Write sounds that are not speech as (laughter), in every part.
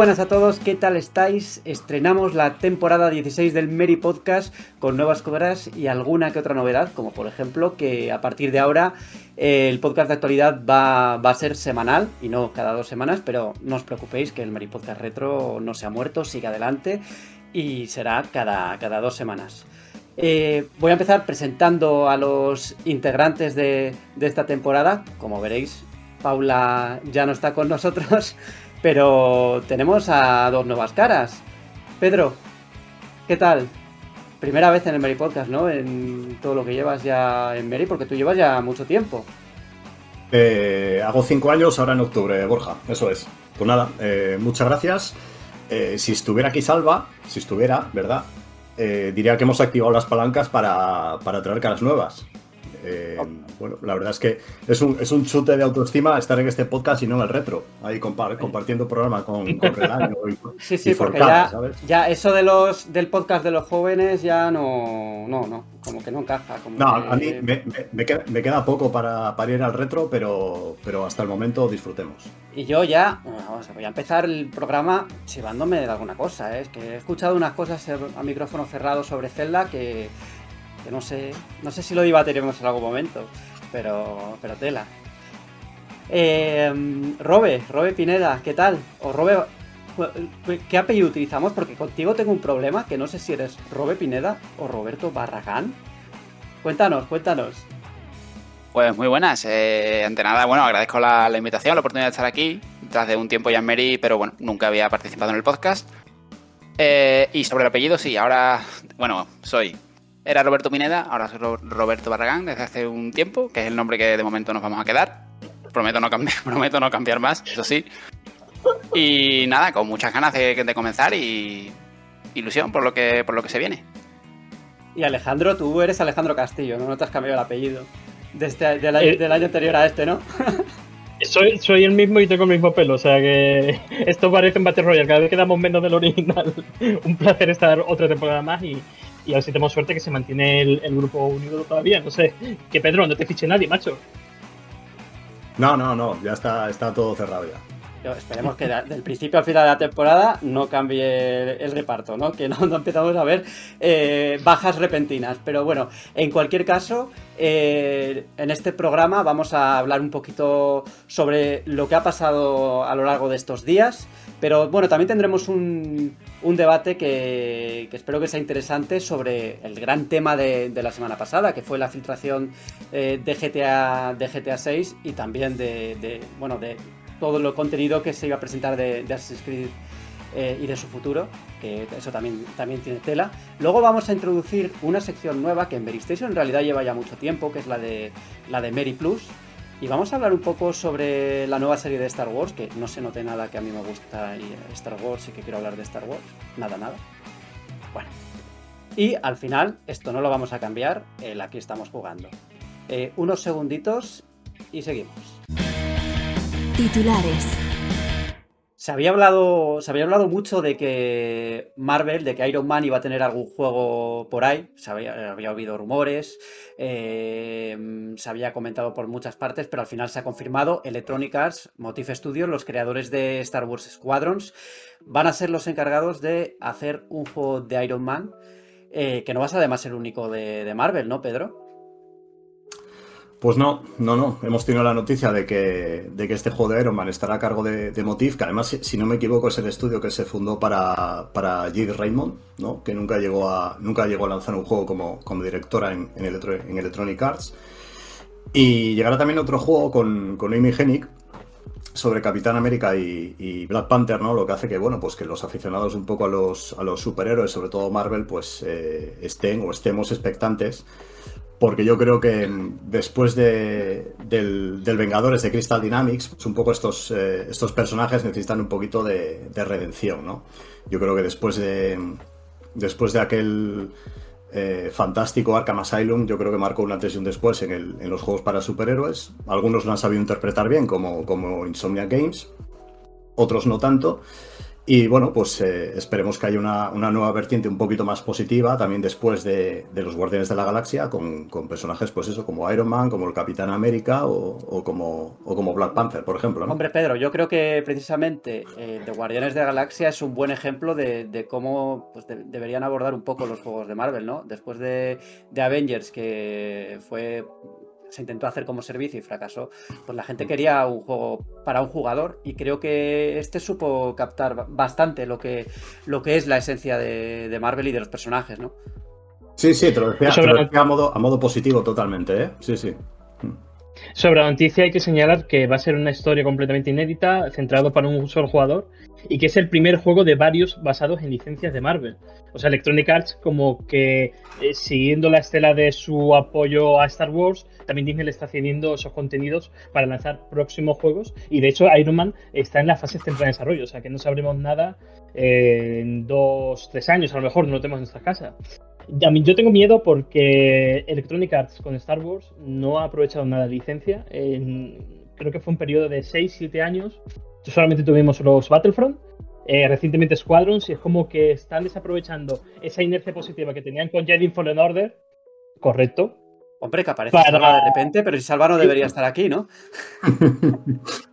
Buenas a todos, ¿qué tal estáis? Estrenamos la temporada 16 del Mary Podcast con nuevas cobras y alguna que otra novedad, como por ejemplo que a partir de ahora eh, el podcast de actualidad va, a ser semanal y no cada dos semanas, pero no os preocupéis que el Mary Podcast Retro no se ha muerto, sigue adelante y será cada, cada dos semanas. Eh, voy a empezar presentando a los integrantes de, de esta temporada. Como veréis, Paula ya no está con nosotros. Pero tenemos a dos nuevas caras. Pedro, ¿qué tal? Primera vez en el Mary Podcast, ¿no? En todo lo que llevas ya en Mary, porque tú llevas ya mucho tiempo. Eh, hago cinco años ahora en octubre, Borja, eso es. Pues nada, eh, muchas gracias. Eh, si estuviera aquí Salva, si estuviera, ¿verdad? Eh, diría que hemos activado las palancas para, para traer caras nuevas. Eh, bueno, la verdad es que es un, es un chute de autoestima estar en este podcast y no en el retro, ahí compar, compartiendo programa con, (laughs) con y, Sí, sí, y porque Forcada, ya, ¿sabes? ya eso de los del podcast de los jóvenes ya no, no, no, como que no encaja. Como No, que- a mí me, me- me queda, me queda poco para, para ir al retro, pero, pero hasta el momento disfrutemos. Y yo ya, bueno, vamos a- voy a empezar el programa chivándome de alguna cosa, ¿eh? es que he escuchado unas cosas a micrófono cerrado sobre Zelda que, que no sé, no sé si lo debatiremos en algún momento, pero, pero tela. Eh, Robe, Robe Pineda, ¿qué tal? O Robe, ¿qué apellido utilizamos? Porque contigo tengo un problema que no sé si eres Robe Pineda o Roberto Barragán. Cuéntanos, cuéntanos. Pues muy buenas. Eh, ante nada, bueno, agradezco la, invitación, la oportunidad de estar aquí, tras de un tiempo ya en Mary, pero bueno, nunca había participado en el podcast. Eh, y sobre el apellido, sí, ahora, bueno, soy. Era Roberto Pineda, ahora soy Ro- Roberto Barragán desde hace un tiempo, que es el nombre que de momento nos vamos a quedar. Prometo no cambiar, (laughs) prometo no cambiar más, eso sí. Y nada, con muchas ganas de, de comenzar y ilusión por lo que, por lo que se viene. Y Alejandro, tú eres Alejandro Castillo, ¿no? No te has cambiado el apellido. De este- del, año, Eh. del año anterior a este, ¿no? (laughs) Soy, soy el mismo y tengo el mismo pelo, o sea que (laughs) esto parece un Battle Royale, cada vez quedamos menos del original. un placer estar otra temporada más y, y a ver si tenemos suerte que se mantiene el, el grupo unido todavía, no sé. Que Pedro, no te fiche nadie, macho. No, no, no, ya está, está todo cerrado ya. Yo- esperemos que del principio al final de la temporada no cambie el, el reparto, ¿no? Que no, no empezamos a ver eh, bajas repentinas. Pero bueno, en cualquier caso, eh, en este programa vamos a hablar un poquito sobre lo que ha pasado a lo largo de estos días. Pero bueno, también tendremos un, un debate que, que espero que sea interesante sobre el gran tema de, de la semana pasada, que fue la filtración eh, de, GTA, de GTA 6 y también de, de, bueno, de todo el contenido que se iba a presentar de, Assassin's Creed eh, y de su futuro, que eso también, también tiene tela. Luego vamos a introducir una sección nueva que en Mary en realidad lleva ya mucho tiempo, que es la de, la de Mary Plus. Y vamos a hablar un poco sobre la nueva serie de Star Wars, que no se note nada que a mí me gusta y, eh, Star Wars y que quiero hablar de Star Wars. Nada, nada. Bueno. Y al final, esto no lo vamos a cambiar, el aquí estamos jugando. Eh, unos segunditos y seguimos. Titulares. Se había hablado, se había hablado mucho de que Marvel, de que Iron Man iba a tener algún juego por ahí. Se había, había habido rumores, eh, se había comentado por muchas partes, pero al final se ha confirmado. Electronic Arts, Motif Studios, los creadores de Star Wars Squadrons, van a ser los encargados de hacer un juego de Iron Man. eh, que no vas a además ser el único de Marvel, ¿no, Pedro? Pues no, no, no. Hemos tenido la noticia de que, de que este juego de Iron Man estará a cargo de, Motif, que además, si, no me equivoco, es el estudio que se fundó para, para Jade Raymond, ¿no? que nunca llegó a, nunca llegó a lanzar un juego como, como directora en, en, en Electronic Arts. Y llegará también otro juego con, con Amy Hennig sobre Capitán América y, y Black Panther, ¿no? Lo que hace que, bueno, pues que los aficionados un poco a los, a los superhéroes, sobre todo Marvel, pues eh, estén o estemos expectantes porque yo creo que después de, del, Vengadores de Crystal Dynamics, pues un poco estos, eh, estos personajes necesitan un poquito de, redención, ¿no? Yo creo que después de, después de aquel eh, fantástico Arkham Asylum, yo creo que marcó un antes y un después en, el, en, los juegos para superhéroes. Algunos lo han sabido interpretar bien, como, como Insomnia Games, otros no tanto. Y bueno, pues eh, esperemos que haya una, nueva vertiente un poquito más positiva también después de, los Guardianes de la Galaxia, con, personajes, pues eso, como Iron Man, como el Capitán América o, como, como Black Panther, por ejemplo. Hombre, Pedro, yo creo que precisamente eh, The Guardianes de la Galaxia es un buen ejemplo de, cómo pues, deberían abordar un poco los juegos de Marvel, ¿no? Después de, de Avengers, que fue se intentó hacer como servicio y fracasó, pues la gente quería un juego para un jugador y creo que este supo captar bastante lo que, lo que es la esencia de, Marvel y de los personajes, ¿no? Sí, sí, te lo decía, a, modo, a modo positivo totalmente, ¿eh? Sí, sí. Sobre la noticia hay que señalar que va a ser una historia completamente inédita, centrado para un solo jugador, y que es el primer juego de varios basados en licencias de Marvel. O sea, Electronic Arts como que eh, siguiendo la estela de su apoyo a Star Wars, también Disney le está cediendo esos contenidos para lanzar próximos juegos. Y de hecho, Iron Man está en la fase central de desarrollo. O sea, que no sabremos nada eh, en dos, tres años. A lo mejor no lo tenemos en yo tengo miedo porque Electronic Arts con Star Wars no ha aprovechado nada de licencia. creo que fue un periodo de 6-7 años. Solamente tuvimos los Battlefront. Eh, recientemente Squadrons y es como que están desaprovechando esa inercia positiva que tenían con Jedi Fallen Order, correcto, Hombre, que aparece Salva de repente, pero si Salva no debería estar aquí, ¿no? (laughs)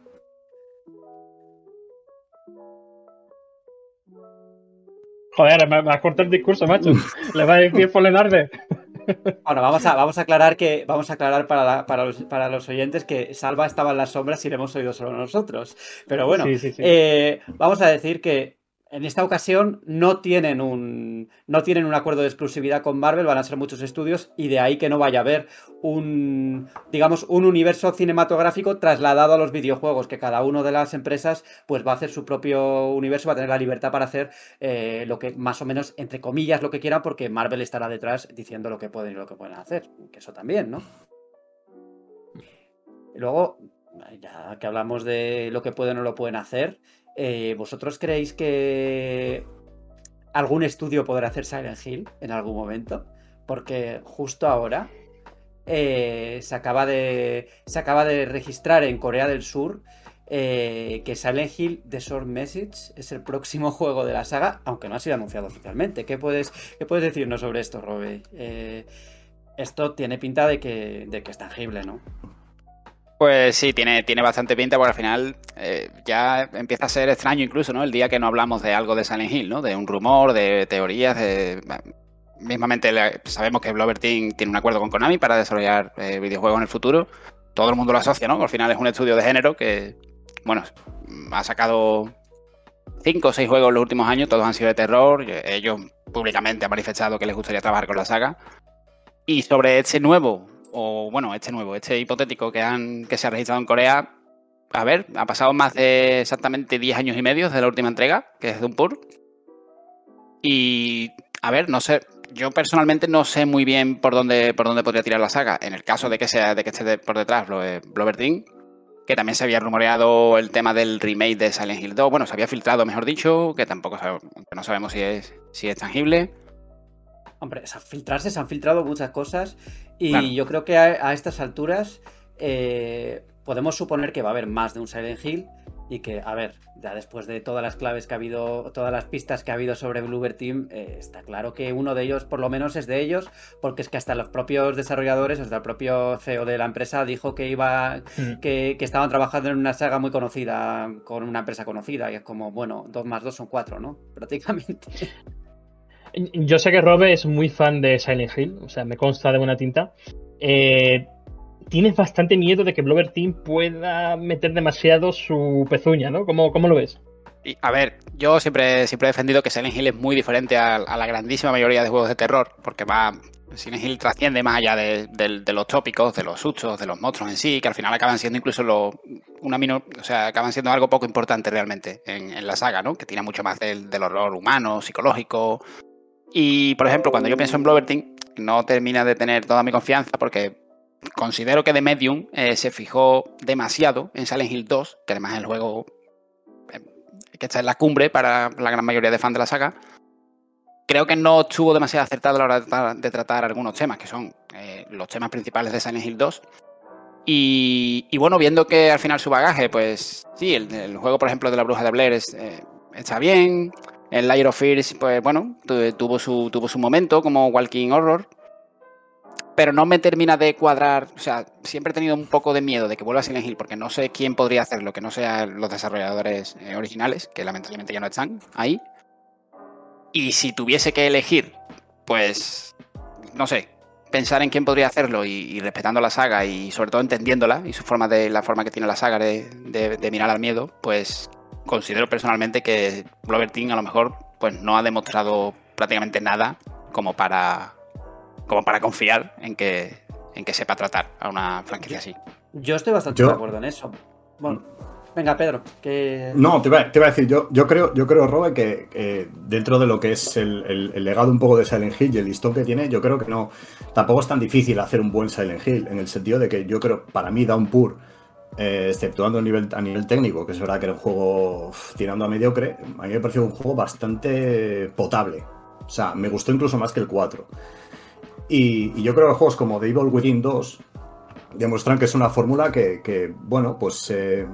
Joder, me, me cortado el discurso, macho. Le va a decir (laughs) Arde. Bueno, vamos a, vamos a aclarar que vamos a aclarar para, para, los, para, los, oyentes que Salva estaba en las sombras y le hemos oído solo nosotros. Pero bueno, eh, vamos a decir que en esta ocasión no tienen un no tienen un acuerdo de exclusividad con Marvel, van a ser muchos estudios y de ahí que no vaya a haber un digamos un universo cinematográfico trasladado a los videojuegos, que cada una de las empresas pues va a hacer su propio universo, va a tener la libertad para hacer eh, lo que más o menos entre comillas lo que quieran, porque Marvel estará detrás diciendo lo que pueden y lo que pueden hacer, que eso también, ¿no? Luego ya que hablamos de lo que pueden o lo pueden hacer, eh, ¿Vosotros creéis que algún estudio podrá hacer Silent Hill en algún momento? Porque justo ahora eh, se, acaba de, se acaba de registrar en Corea del Sur eh, que Silent Hill The Sword Message es el próximo (laughs) juego de la saga, aunque no ha sido anunciado oficialmente. ¿Qué puedes, qué puedes decirnos sobre esto, Robe? esto tiene pinta de que, de que es tangible, ¿no? Pues sí, tiene, tiene bastante pinta, porque al final eh, ya empieza a ser extraño incluso, ¿no? El día que no hablamos de algo de Silent Hill, ¿no? De un rumor, de teorías, de... Mismamente sabemos que Blover Team tiene un acuerdo con Konami para desarrollar eh, videojuegos en el futuro. Todo el mundo lo asocia, ¿no? Al final es un estudio de género que, bueno, ha sacado cinco o seis juegos en los últimos años, todos han sido de terror. Ellos públicamente han manifestado que les gustaría trabajar con la saga. Y sobre este nuevo o bueno, este nuevo, este hipotético que, han, que se ha registrado en Corea, a ver, ha pasado más de exactamente 10 años y medio desde la última entrega, que es Dumpur. Y, a ver, no sé, yo personalmente no sé muy bien por dónde, por dónde podría tirar la saga. En el caso de que sea de que esté por detrás Blover Team, que también se había rumoreado el tema del remake de Silent Hill 2. Bueno, se había filtrado, mejor dicho, que tampoco no sabemos si es, si es tangible. Hombre, filtrarse se han filtrado muchas cosas y yo creo que a, estas alturas eh, podemos suponer que va a haber más de un Silent Hill y que, a ver, ya después de todas las claves que ha habido, todas las pistas que ha habido sobre Bluebird Team, eh, está claro que uno de ellos, por lo menos, es de ellos, porque es que hasta los propios desarrolladores, hasta el propio CEO de la empresa dijo que iba, mm. que, que, estaban trabajando en una saga muy conocida, con una empresa conocida, y es como, bueno, dos más dos son cuatro, ¿no? (laughs) Prácticamente. Yo sé que Robe es muy fan de Silent Hill, o sea, me consta de buena tinta. Eh, tienes bastante miedo de que Blover Team pueda meter demasiado su pezuña, ¿no? ¿Cómo, cómo lo ves? a ver, yo siempre, siempre he defendido que Silent Hill es muy diferente a, la grandísima mayoría de juegos de terror, porque va, Silent Hill trasciende más allá de, los tópicos, de los sustos, de los monstruos en sí, que al final acaban siendo incluso lo, una o sea, acaban siendo algo poco importante realmente en, la saga, ¿no? Que tiene mucho más del, del horror humano, psicológico, y, por ejemplo, cuando yo pienso en Blover no termina de tener toda mi confianza porque considero que The Medium eh, se fijó demasiado en Silent Hill 2, que además es el juego eh, que está en la cumbre para la gran mayoría de fans de la saga. Creo que no estuvo demasiado acertado a la hora de tratar, algunos temas, que son eh, los temas principales de Silent Hill 2. Y, bueno, viendo que al final su bagaje, pues sí, el, juego, por ejemplo, de la bruja de Blair es, está bien. El Layer of Fears, pues bueno, tuvo su, tuvo su momento como Walking Horror. Pero no me termina de cuadrar. O sea, siempre he tenido un poco de miedo de que vuelva a Silent porque no sé quién podría hacerlo, que no sean los desarrolladores eh, originales, que lamentablemente ya no están ahí. Y si tuviese que elegir, pues no sé, pensar en quién podría hacerlo y, respetando la saga y sobre todo entendiéndola y su forma de la forma que tiene la saga de, de mirar al miedo, pues considero personalmente que Blover Team a lo mejor pues no ha demostrado prácticamente nada como para como para confiar en que en que sepa tratar a una franquicia así. Yo estoy bastante Yo... de acuerdo en eso. Bueno, Venga, Pedro, que... No, te iba, te iba, a decir, yo, yo creo, yo creo, Robert, que eh, dentro de lo que es el, el, el, legado un poco de Silent Hill y el listón que tiene, yo creo que no, tampoco es tan difícil hacer un buen Silent Hill, en el sentido de que yo creo, para mí, Downpour, eh, exceptuando a nivel, a nivel técnico, que es verdad que era un juego tirando a mediocre, a mí me pareció un juego bastante potable. O sea, me gustó incluso más que el 4. Y, yo creo que juegos como The Evil Within 2 demuestran que es una fórmula que, que bueno, pues eh,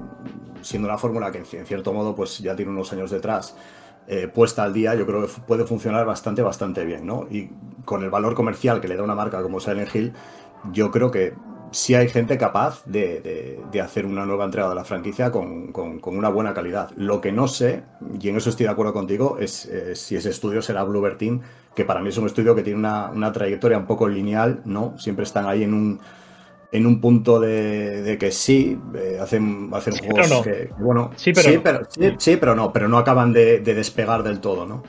siendo una fórmula que en cierto modo pues ya tiene unos años detrás, eh, puesta al día, yo creo que puede funcionar bastante, bastante bien, ¿no? Y con el valor comercial que le da una marca como Silent Hill, yo creo que sí hay gente capaz de, de, de hacer una nueva entrega de la franquicia con, con, con, una buena calidad. Lo que no sé, y en eso estoy de acuerdo contigo, es eh, si ese estudio será Bluebird Team, que para mí es un estudio que tiene una, una trayectoria un poco lineal, ¿no? Siempre están ahí en un en un punto de, de que sí, eh, hacen, hacen sí, juegos no. que, bueno, sí, pero, sí, no. pero, sí, pero no, pero no acaban de despegar del todo, ¿no?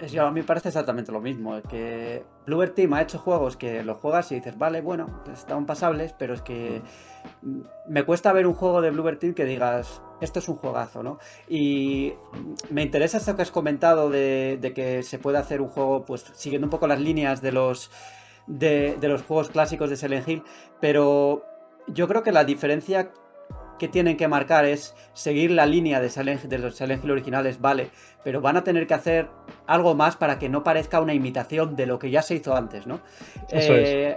Es, a mí me parece exactamente lo mismo. Que Bluebird Team ha hecho juegos que los juegas y dices, vale, bueno, están pasables, pero es que me cuesta ver un juego de Bluebird Team que digas, esto es un juegazo, ¿no? Y me interesa esto que has comentado de, que se puede hacer un juego, pues siguiendo un poco las líneas de los de, los juegos clásicos de Silent Hill, pero yo creo que la diferencia que tienen que marcar es seguir la línea de, Silent, de los Silent Hill originales, vale, pero van a tener que hacer algo más para que no parezca una imitación de lo que ya se hizo antes, ¿no? Eh,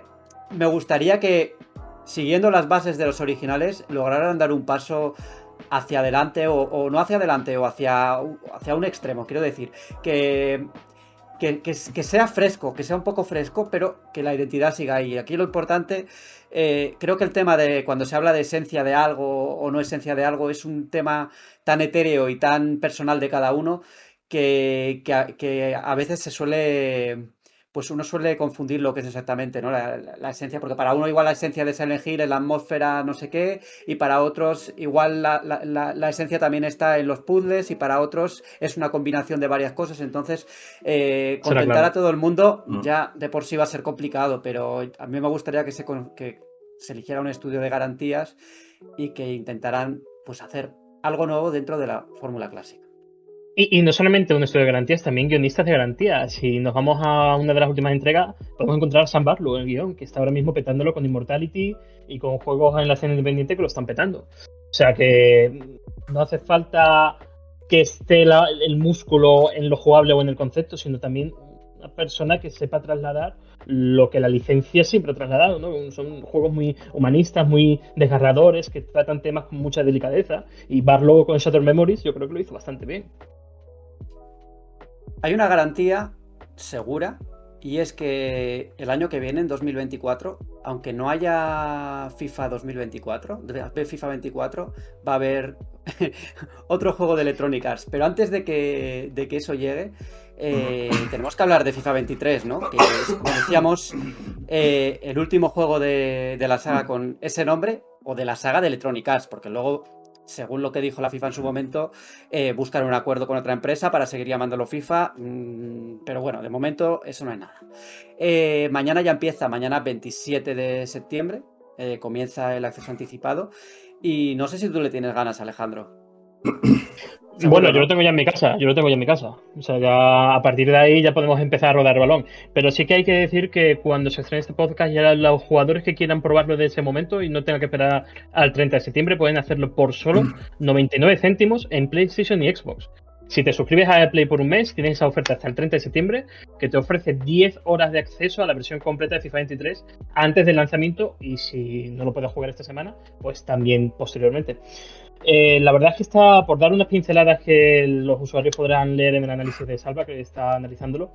es. Me gustaría que, siguiendo las bases de los originales, lograran dar un paso hacia adelante, o, o no hacia adelante, o hacia, hacia un extremo, quiero decir, que que, que, que, sea fresco, que sea un poco fresco, pero que la identidad siga ahí. Aquí lo importante, eh, creo que el tema de cuando se habla de esencia de algo o no esencia de algo es un tema tan etéreo y tan personal de cada uno que, que, que a veces se suele pues uno suele confundir lo que es exactamente ¿no? La, la, la, esencia, porque para uno igual la esencia de Silent Hill es la atmósfera no sé qué, y para otros igual la, la, esencia también está en los puzzles, y para otros es una combinación de varias cosas, entonces eh, contentar claro. a todo el mundo mm. ya de por sí va a ser complicado, pero a mí me gustaría que se, que se eligiera un estudio de garantías y que intentaran pues hacer algo nuevo dentro de la fórmula clásica. Y, no solamente un estudio de garantías, también guionistas de garantías. Si nos vamos a una de las últimas entregas, podemos encontrar a Sam Barlow el guion, que está ahora mismo petándolo con Immortality y con juegos en la escena independiente que lo están petando. O sea que no hace falta que esté el músculo en lo jugable o en el concepto, sino también persona que sepa trasladar lo que la licencia siempre ha trasladado, ¿no? Son juegos muy humanistas, muy desgarradores, que tratan temas con mucha delicadeza. Y Barlow con Shattered Memories yo creo que lo hizo bastante bien. Hay una garantía segura y es que el año que viene, en 2024, aunque no haya FIFA 2024, FIFA 24, va a haber (laughs) otro juego de Electronic Arts. Pero antes de que, de que eso llegue, eh, tenemos que hablar de FIFA 23, ¿no? Que es, como decíamos, eh, el último juego de, la saga con ese nombre, o de la saga de Electronic Arts, porque luego según lo que dijo la FIFA en su momento, eh, buscar un acuerdo con otra empresa para seguir llamándolo FIFA. Mmm, pero bueno, de momento eso no hay nada. Eh, mañana ya empieza, mañana 27 de septiembre, comienza el acceso anticipado. Y no sé si tú le tienes ganas, Alejandro. Bueno, yo lo tengo ya en mi casa, yo lo tengo ya en mi casa. O sea, ya a partir de ahí ya podemos empezar a rodar el balón. Pero sí que hay que decir que cuando se estrene este podcast, ya los jugadores que quieran probarlo de ese momento y no tengan que esperar al 30 de septiembre, pueden hacerlo por solo 99 céntimos en PlayStation y Xbox. Si te suscribes a Play por un mes, tienes esa oferta hasta el 30 de septiembre que te ofrece 10 horas de acceso a la versión completa de FIFA 23 antes del lanzamiento y si no lo puedes jugar esta semana, pues también posteriormente. Eh, la verdad es que está, por dar unas pinceladas que los usuarios podrán leer en el análisis de Salva, que está analizándolo,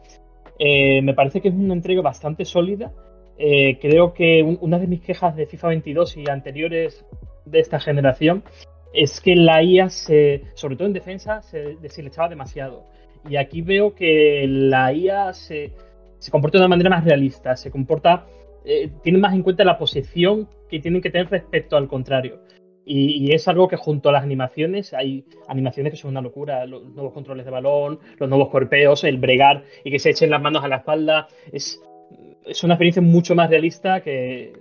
eh, me parece que es una entrega bastante sólida. Eh, creo que una de mis quejas de FIFA 22 y anteriores de esta generación es que la IA, se, sobre todo en defensa, se deshilachaba demasiado. Y aquí veo que la IA se, se comporta de una manera más realista, se comporta, tiene más en cuenta la posición que tienen que tener respecto al contrario. Y, es algo que junto a las animaciones, hay animaciones que son una locura, los nuevos controles de balón, los nuevos corpeos, el bregar y que se echen las manos a la espalda, es, es una experiencia mucho más realista que,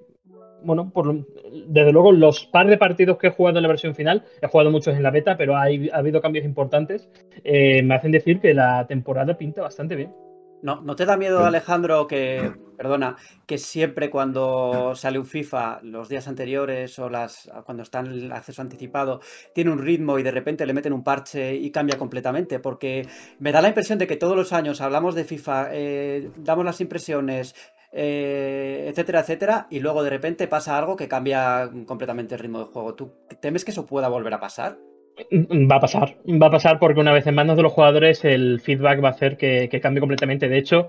bueno, por, desde luego los par de partidos que he jugado en la versión final, he jugado muchos en la beta, pero ha habido cambios importantes, eh, me hacen decir que la temporada pinta bastante bien. ¿No, ¿No te da miedo, Alejandro, que, perdona, que siempre cuando sale un FIFA, los días anteriores o las cuando está en el acceso anticipado, tiene un ritmo y de repente le meten un parche y cambia completamente? Porque me da la impresión de que todos los años hablamos de FIFA, eh, damos las impresiones, eh, etcétera, etcétera, y luego de repente pasa algo que cambia completamente el ritmo del juego. ¿Tú temes que eso pueda volver a pasar? Va a pasar, va a pasar porque una vez en manos de los jugadores el feedback va a hacer que, cambie completamente. De hecho,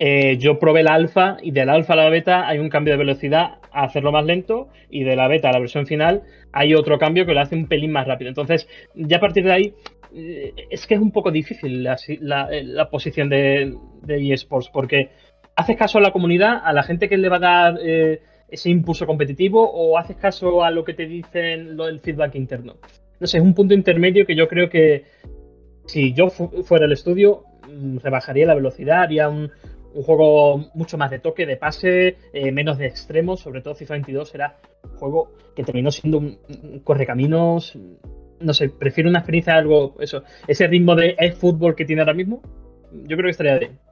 eh, yo probé la alfa y de la alfa a la beta hay un cambio de velocidad a hacerlo más lento y de la beta a la versión final hay otro cambio que lo hace un pelín más rápido. Entonces, ya a partir de ahí eh, es que es un poco difícil la, posición de, eSports porque haces caso a la comunidad, a la gente que le va a dar eh, ese impulso competitivo o haces caso a lo que te dicen lo del feedback interno no sé, es un punto intermedio que yo creo que si yo fuera el estudio, mm, rebajaría la velocidad, haría un, juego mucho más de toque, de pase, eh, menos de extremos, sobre todo FIFA 22 era un juego que terminó siendo un, correcaminos, no sé, prefiero una experiencia algo, eso, ese ritmo de fútbol que tiene ahora mismo, yo creo que estaría bien.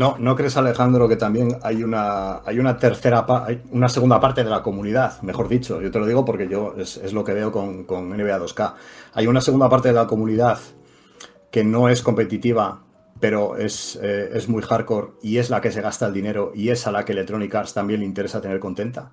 ¿No, ¿No crees, Alejandro, que también hay una, hay una tercera, hay una segunda parte de la comunidad, mejor dicho? Yo te lo digo porque yo es, lo que veo con, NBA 2K. Hay una segunda parte de la comunidad que no es competitiva, pero es, eh, es muy hardcore y es la que se gasta el dinero y es a la que Electronic Arts también le interesa tener contenta.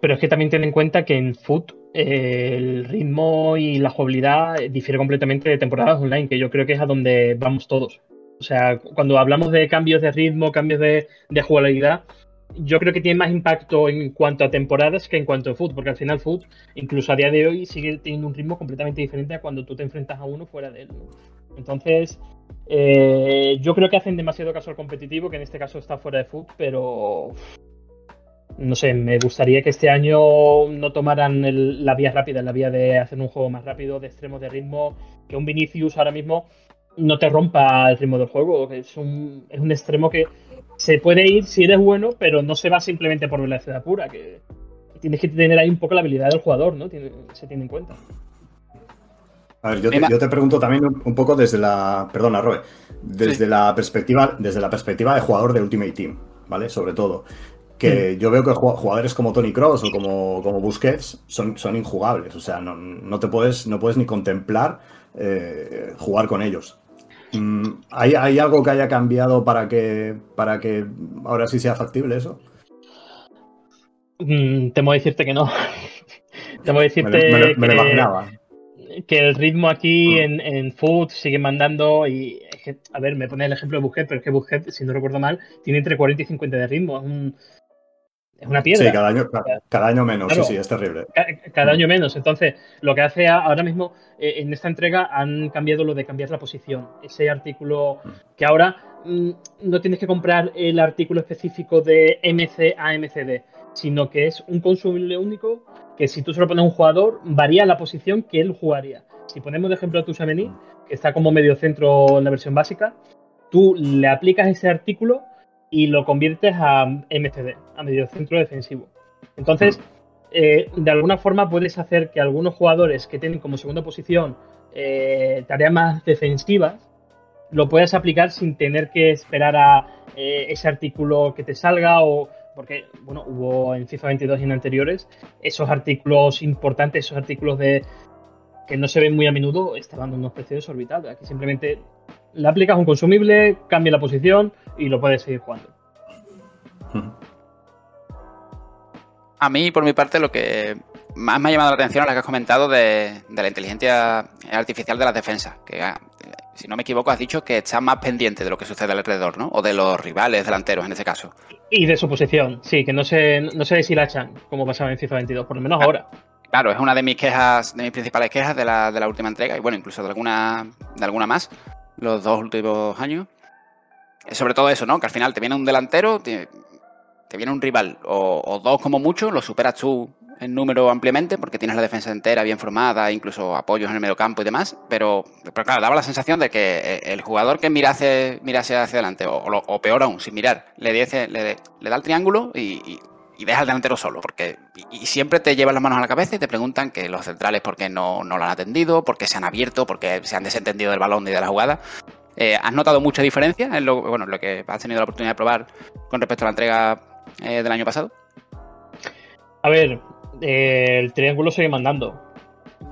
Pero es que también ten en cuenta que en Foot eh, el ritmo y la jugabilidad difiere completamente de temporadas online, que yo creo que es a donde vamos todos. O sea, cuando hablamos de cambios de ritmo, cambios de, jugabilidad, yo creo que tiene más impacto en cuanto a temporadas que en cuanto a foot, porque al final foot, incluso a día de hoy, sigue teniendo un ritmo completamente diferente a cuando tú te enfrentas a uno fuera de él. Entonces, eh, yo creo que hacen demasiado caso al competitivo, que en este caso está fuera de foot, pero no sé, me gustaría que este año no tomaran la vía rápida, la vía de hacer un juego más rápido, de extremos de ritmo, que un Vinicius ahora mismo no te rompa el ritmo del juego. Es un, es un extremo que se puede ir si eres bueno, pero no se va simplemente por velocidad pura, que tienes que tener ahí un poco la habilidad del jugador, ¿no? se tiene en cuenta. A ver, yo te, pregunto también un, poco desde la. Perdona, Roe. Desde la perspectiva. Desde la perspectiva de jugador de Ultimate Team, ¿vale? Sobre todo. Que yo veo que jugadores como Tony Cross o como, como Busquets son, son injugables. O sea, no, no te puedes, no puedes ni contemplar eh, jugar con ellos. Mm, ¿Hay, algo que haya cambiado para que, para que ahora sí sea factible eso? Mm, temo decirte que no. (laughs) temo decirte que, el ritmo aquí mm. en, Food sigue mandando y a ver, me pone el ejemplo de Busquets, pero es que Busquets, si no recuerdo mal, tiene entre 40 y 50 de ritmo. Es un, es una piedra. Sí, cada año, cada, año menos, sí, sí, es terrible. Cada, año menos. Entonces, lo que hace ahora mismo eh, en esta entrega han cambiado lo de cambiar la posición. Ese artículo que ahora mm, no tienes que comprar el artículo específico de MC a MCD, sino que es un consumible único que si tú se lo pones a un jugador, varía la posición que él jugaría. Si ponemos de ejemplo a Tusamení, que está como medio centro en la versión básica, tú le aplicas ese artículo y lo conviertes a MCD, a medio centro defensivo. Entonces, eh, de alguna forma puedes hacer que algunos jugadores que tienen como segunda posición eh, tareas más defensivas, lo puedas aplicar sin tener que esperar a eh, ese artículo que te salga o porque bueno hubo en FIFA 22 y en anteriores esos artículos importantes, esos artículos de que no se ven muy a menudo estaban dando unos precios orbitales. Aquí simplemente le aplicas un consumible, cambia la posición y lo puedes seguir jugando. A mí, por mi parte, lo que más me ha llamado la atención es lo que has comentado de, la inteligencia artificial de las defensas. Que, ah, si no me equivoco, has dicho que está más pendiente de lo que sucede alrededor, ¿no? O de los rivales delanteros en ese caso. Y de su posición, sí, que no se, no se deshilachan, como pasaba en FIFA 22, por lo menos ahora. Claro, es una de mis quejas, de mis principales quejas de la, de la última entrega, y bueno, incluso de alguna, de alguna más, los dos últimos años. Sobre todo eso, ¿no? Que al final te viene un delantero, te, viene un rival, o, o, dos como mucho, lo superas tú en número ampliamente, porque tienes la defensa entera bien formada, incluso apoyos en el medio campo y demás, pero, pero claro, daba la sensación de que eh, el jugador que mirase, mirase hacia adelante, o, o, peor aún, sin mirar, le, dice, le, le da el triángulo y, y, deja al delantero solo, porque y, siempre te llevan las manos a la cabeza y te preguntan que los centrales por qué no, no lo han atendido, por qué se han abierto, por qué se han desentendido del balón y de la jugada. Eh, ¿Has notado mucha diferencia en lo, que has tenido la oportunidad de probar con respecto a la entrega eh, del año pasado? A ver, eh, el triángulo sigue mandando.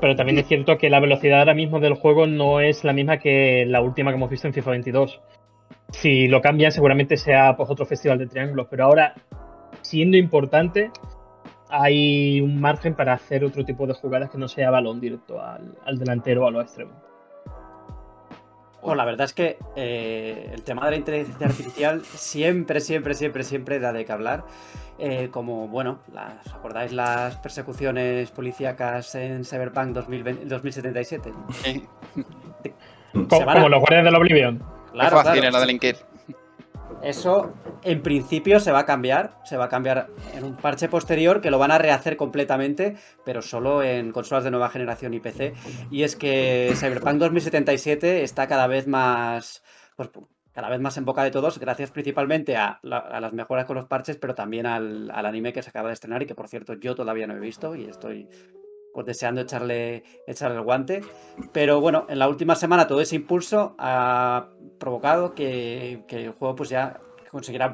Pero también es cierto que la velocidad ahora mismo del juego no es la misma que la última que hemos visto en FIFA 22. Si lo cambian, seguramente sea pues, otro festival de triángulos. Pero ahora, siendo importante, hay un margen para hacer otro tipo de jugadas que no sea balón directo al, delantero o a los extremos. Bueno, la verdad es que eh, el tema de la inteligencia artificial siempre, siempre, siempre, siempre da de qué hablar. Eh, como, bueno, las, ¿os acordáis las persecuciones policíacas en Cyberpunk 2077? Sí. Como, los guardias del Oblivion. Claro, fácil claro. lo delinquir. Eso en principio se va a cambiar, se va a cambiar en un parche posterior que lo van a rehacer completamente, pero solo en consolas de nueva generación y PC. Y es que Cyberpunk 2077 está cada vez más, pues, cada vez más en boca de todos, gracias principalmente a, las mejoras con los parches, pero también al, anime que se acaba de estrenar y que por cierto yo todavía no he visto y estoy pues, deseando echarle, echarle el guante. Pero bueno, en la última semana todo ese impulso ha provocado que, el juego pues ya conseguirá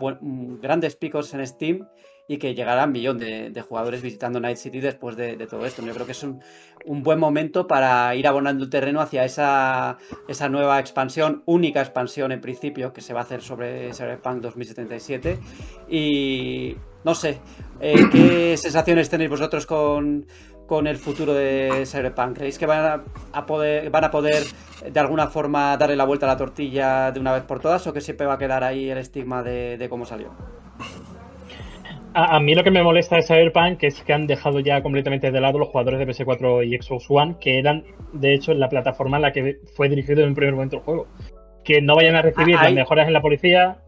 grandes picos en Steam y que llegará a un millón de, jugadores visitando Night City después de, todo esto. Yo creo que es un, buen momento para ir abonando el terreno hacia esa, esa nueva expansión, única expansión en principio, que se va a hacer sobre Cyberpunk 2077. Y no sé, eh, ¿qué sensaciones tenéis vosotros con, con el futuro de Cyberpunk? ¿Creéis que van a, poder, van a poder de alguna forma darle la vuelta a la tortilla de una vez por todas o que siempre va a quedar ahí el estigma de cómo salió? A, mí lo que me molesta de Cyberpunk es que han dejado ya completamente de lado los jugadores de PS4 y Xbox One, que eran, de hecho, la plataforma en la que fue dirigido en un primer momento el juego. Que no vayan a recibir ah, las mejoras en la policía,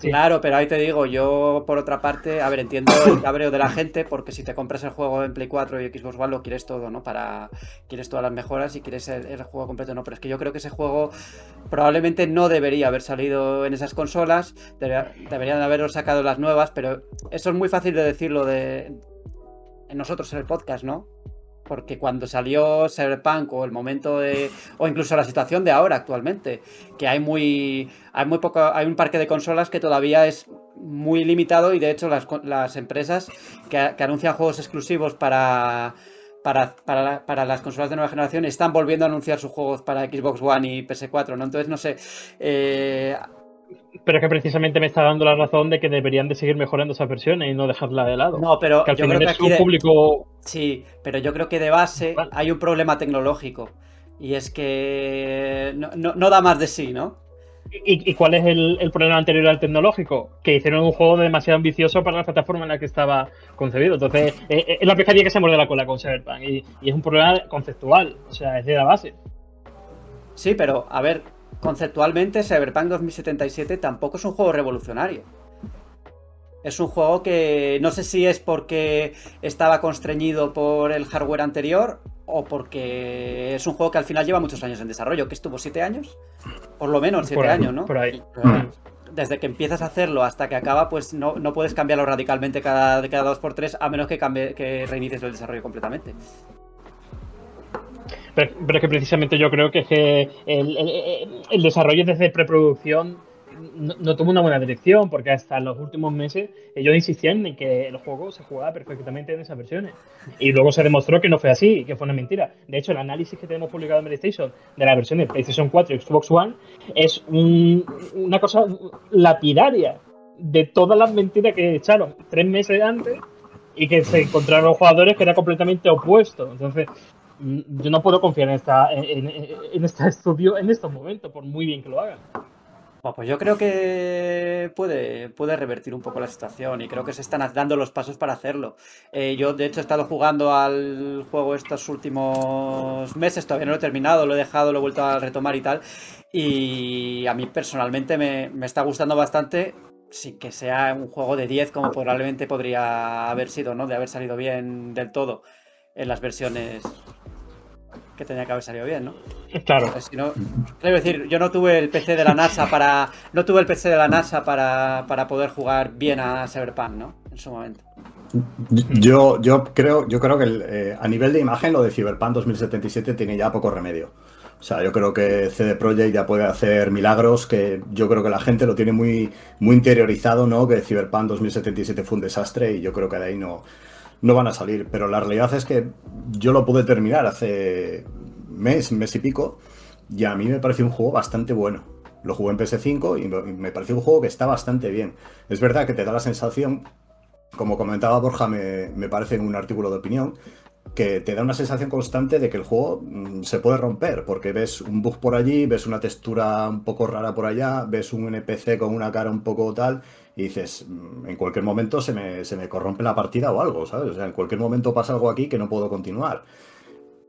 Claro, pero ahí te digo, yo por otra parte, a ver, entiendo el cabreo de la gente, porque si te compras el juego en Play 4 y Xbox One lo quieres todo, ¿no? Para quieres todas las mejoras y quieres el, juego completo, no. Pero es que yo creo que ese juego probablemente no debería haber salido en esas consolas, deberían haberlo sacado las nuevas, pero eso es muy fácil de decirlo de nosotros en el podcast, ¿no? Porque cuando salió Cyberpunk o el momento de o incluso la situación de ahora actualmente que hay muy hay muy poco hay un parque de consolas que todavía es muy limitado y de hecho las, las empresas que, anuncian juegos exclusivos para para, para, las consolas de nueva generación están volviendo a anunciar sus juegos para Xbox One y PS4, ¿no? Entonces, no sé, eh, pero es que precisamente me está dando la razón de que deberían de seguir mejorando esas versiones y no dejarla de lado. No, pero al yo final creo que es un público. Sí, pero yo creo que de base hay un problema tecnológico. Y es que no, da más de sí, ¿no? ¿Y, cuál es el, problema anterior al tecnológico? Que hicieron un juego demasiado ambicioso para la plataforma en la que estaba concebido. Entonces, eh, eh, es la pescadilla que se muerde la cola con Cyberpunk. Y, y es un problema conceptual. O sea, es de la base. Sí, pero a ver, conceptualmente Cyberpunk 2077 tampoco es un juego revolucionario. Es un juego que no sé si es porque estaba constreñido por el hardware anterior o porque es un juego que al final lleva muchos años en desarrollo. que estuvo? ¿Siete años? Por lo menos, siete años, ¿no? Por ahí. desde que empiezas a hacerlo hasta que acaba, pues no, no puedes cambiarlo radicalmente cada, cada 2x3 a menos que cambie, que reinicies el desarrollo completamente. Pero, es que precisamente yo creo que, el, desarrollo desde preproducción no, no tuvo una buena dirección, porque hasta los últimos meses ellos insistían en que el juego se jugaba perfectamente en esas versiones. Y luego se demostró que no fue así, que fue una mentira. De hecho, el análisis que tenemos publicado en PlayStation de la versión de PlayStation 4 y Xbox One es un- una cosa lapidaria de todas las mentiras que echaron tres meses antes y que se encontraron jugadores que era completamente opuesto. Entonces, yo no puedo confiar en, esta, en, en- en este (laughs) estudio en estos momentos, por muy bien que lo hagan. Pues yo creo que puede, puede revertir un poco la situación y creo que se están dando los pasos para hacerlo. Eh, yo, de hecho, he estado jugando al juego estos últimos meses, todavía no lo he terminado, lo he dejado, lo he vuelto a retomar y tal. Y a mí personalmente me, me está gustando bastante, sin que sea un juego de 10 como probablemente podría haber sido, ¿no? De haber salido bien del todo en las versiones que tenía que haber salido bien, ¿no? Claro. Pues si no, quiero decir, yo no tuve el PC de la NASA para. No tuve el PC de la NASA para, para poder jugar bien a Cyberpunk, ¿no? En su momento. Yo, yo creo, yo creo que el, eh, a nivel de imagen lo de Cyberpunk 2077 tiene ya poco remedio. O sea, yo creo que CD Projekt ya puede hacer milagros, que yo creo que la gente lo tiene muy, muy interiorizado, ¿no? Que Cyberpunk 2077 fue un desastre y yo creo que de ahí no, no van a salir. Pero la realidad es que yo lo pude terminar hace mes, mes y pico, y a mí me pareció un juego bastante bueno. Lo jugué en PS5 y me- pareció un juego que está bastante bien. Es verdad que te da la sensación como comentaba Borja, me, me parece en un artículo de opinión, que te da una sensación constante de que el juego mm, se puede romper, porque ves un bug por allí, ves una textura un poco rara por allá, ves un NPC con una cara un poco tal, y dices, mm, en cualquier momento se me, se me corrompe la partida o algo, ¿sabes? O sea, en cualquier momento pasa algo aquí que no puedo continuar.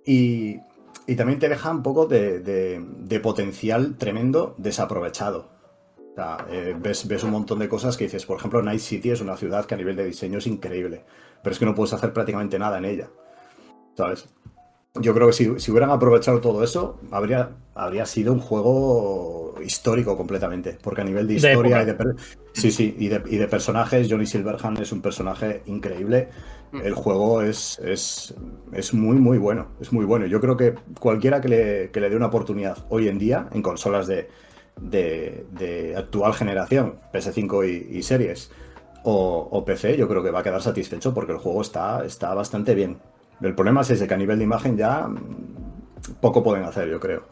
Y, y también te deja un poco de, de- de potencial tremendo desaprovechado. O sea, eh, ves, ves un montón de cosas que dices, por ejemplo, Night City es una ciudad que a nivel de diseño es increíble, pero es que no puedes hacer prácticamente nada en ella. ¿Sabes? Yo creo que si, si hubieran aprovechado todo eso, habría, habría sido un juego histórico completamente. Porque a nivel de historia y de, sí, sí, y de, y de personajes, Johnny Silverhand es un personaje increíble. El juego es, es, es muy, muy bueno. Es muy bueno. Yo creo que cualquiera que le, que le dé una oportunidad hoy en día en consolas de, de, de actual generación, PS5 y, y series, o, o PC, yo creo que va a quedar satisfecho porque el juego está, está bastante bien. El problema es ese que a nivel de imagen ya mm, poco pueden hacer, yo creo.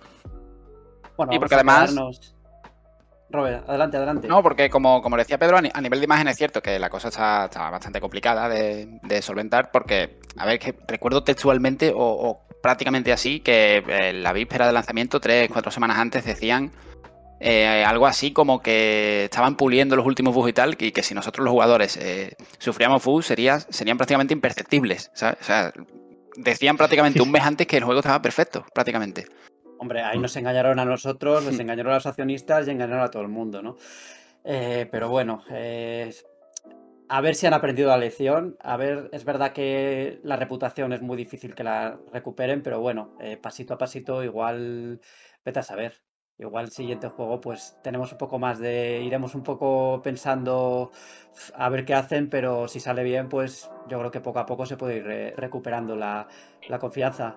Bueno, Y vamos porque a además- quedarnos- Robert, adelante, adelante. No, porque como, como decía Pedro, a ni- a nivel de imagen es cierto que la cosa está, está bastante complicada de, de solventar porque, a ver, que recuerdo textualmente o, o prácticamente así que eh, la víspera del lanzamiento, tres, cuatro semanas antes, decían eh, algo así como que estaban puliendo los últimos bugs y tal y que si nosotros los jugadores eh, sufríamos bugs sería, serían prácticamente imperceptibles. ¿sabes? O sea, decían prácticamente un mes antes que el juego estaba perfecto, prácticamente. Hombre, ahí nos engañaron a nosotros, nos engañaron a los accionistas y engañaron a todo el mundo, ¿no? Eh, pero bueno, a ver si han aprendido la lección. A ver, es verdad que la reputación es muy difícil que la recuperen, pero bueno, eh, pasito a pasito, igual, vete a saber. Igual el siguiente juego, pues tenemos un poco más de. Iremos un poco pensando a ver qué hacen, pero si sale bien, pues yo creo que poco a poco se puede ir re- recuperando la, la confianza.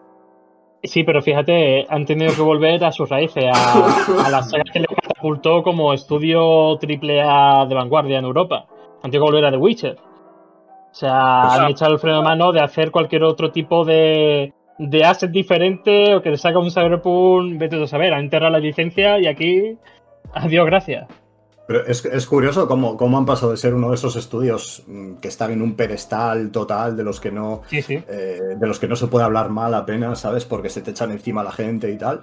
Sí, pero fíjate, han tenido que volver a sus raíces, a, a la saga que les catapultó como estudio triple A de vanguardia en Europa. Han tenido que volver a The Witcher. O sea, han echado el freno de mano de hacer cualquier otro tipo de, de asset diferente o que le saca un Cyberpunk, vete a saber, han enterrado la licencia y aquí, adiós, gracias. Pero es, es curioso cómo, cómo han pasado de ser uno de esos estudios mm, que están en un pedestal total de los que no Sí, sí. eh, de los que no se puede hablar mal apenas, ¿sabes? Porque se te echan encima la gente y tal,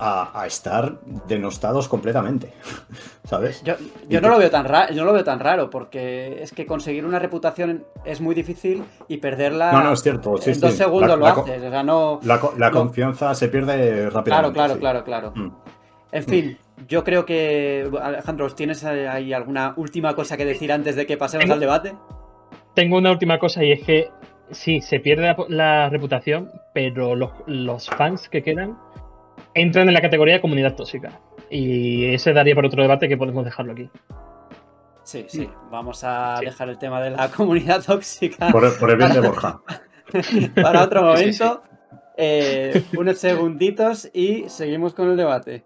a, a estar denostados completamente, (laughs) ¿sabes? Yo, yo no que- lo veo tan raro, yo no lo veo tan raro, porque es que conseguir una reputación es muy difícil y perderla No, no, es cierto, sí, en sí. dos segundos La- lo la haces. O sea, no. La, co- la no- confianza se pierde Claro, rápidamente. claro, sí. claro, claro. Mm. En fin, yo creo que Alejandro, ¿tienes ahí alguna última cosa que decir antes de que pasemos Tengo- al debate? Tengo una última cosa y es que sí, se pierde la, la reputación, pero los, los fans que quedan entran en la categoría de comunidad tóxica. Y ese daría para otro debate que podemos dejarlo aquí. Sí, sí, vamos a dejar el tema de la (laughs) comunidad tóxica. Por, el bien de Borja. (laughs) para otro momento. Eh, unos segunditos y seguimos con el debate.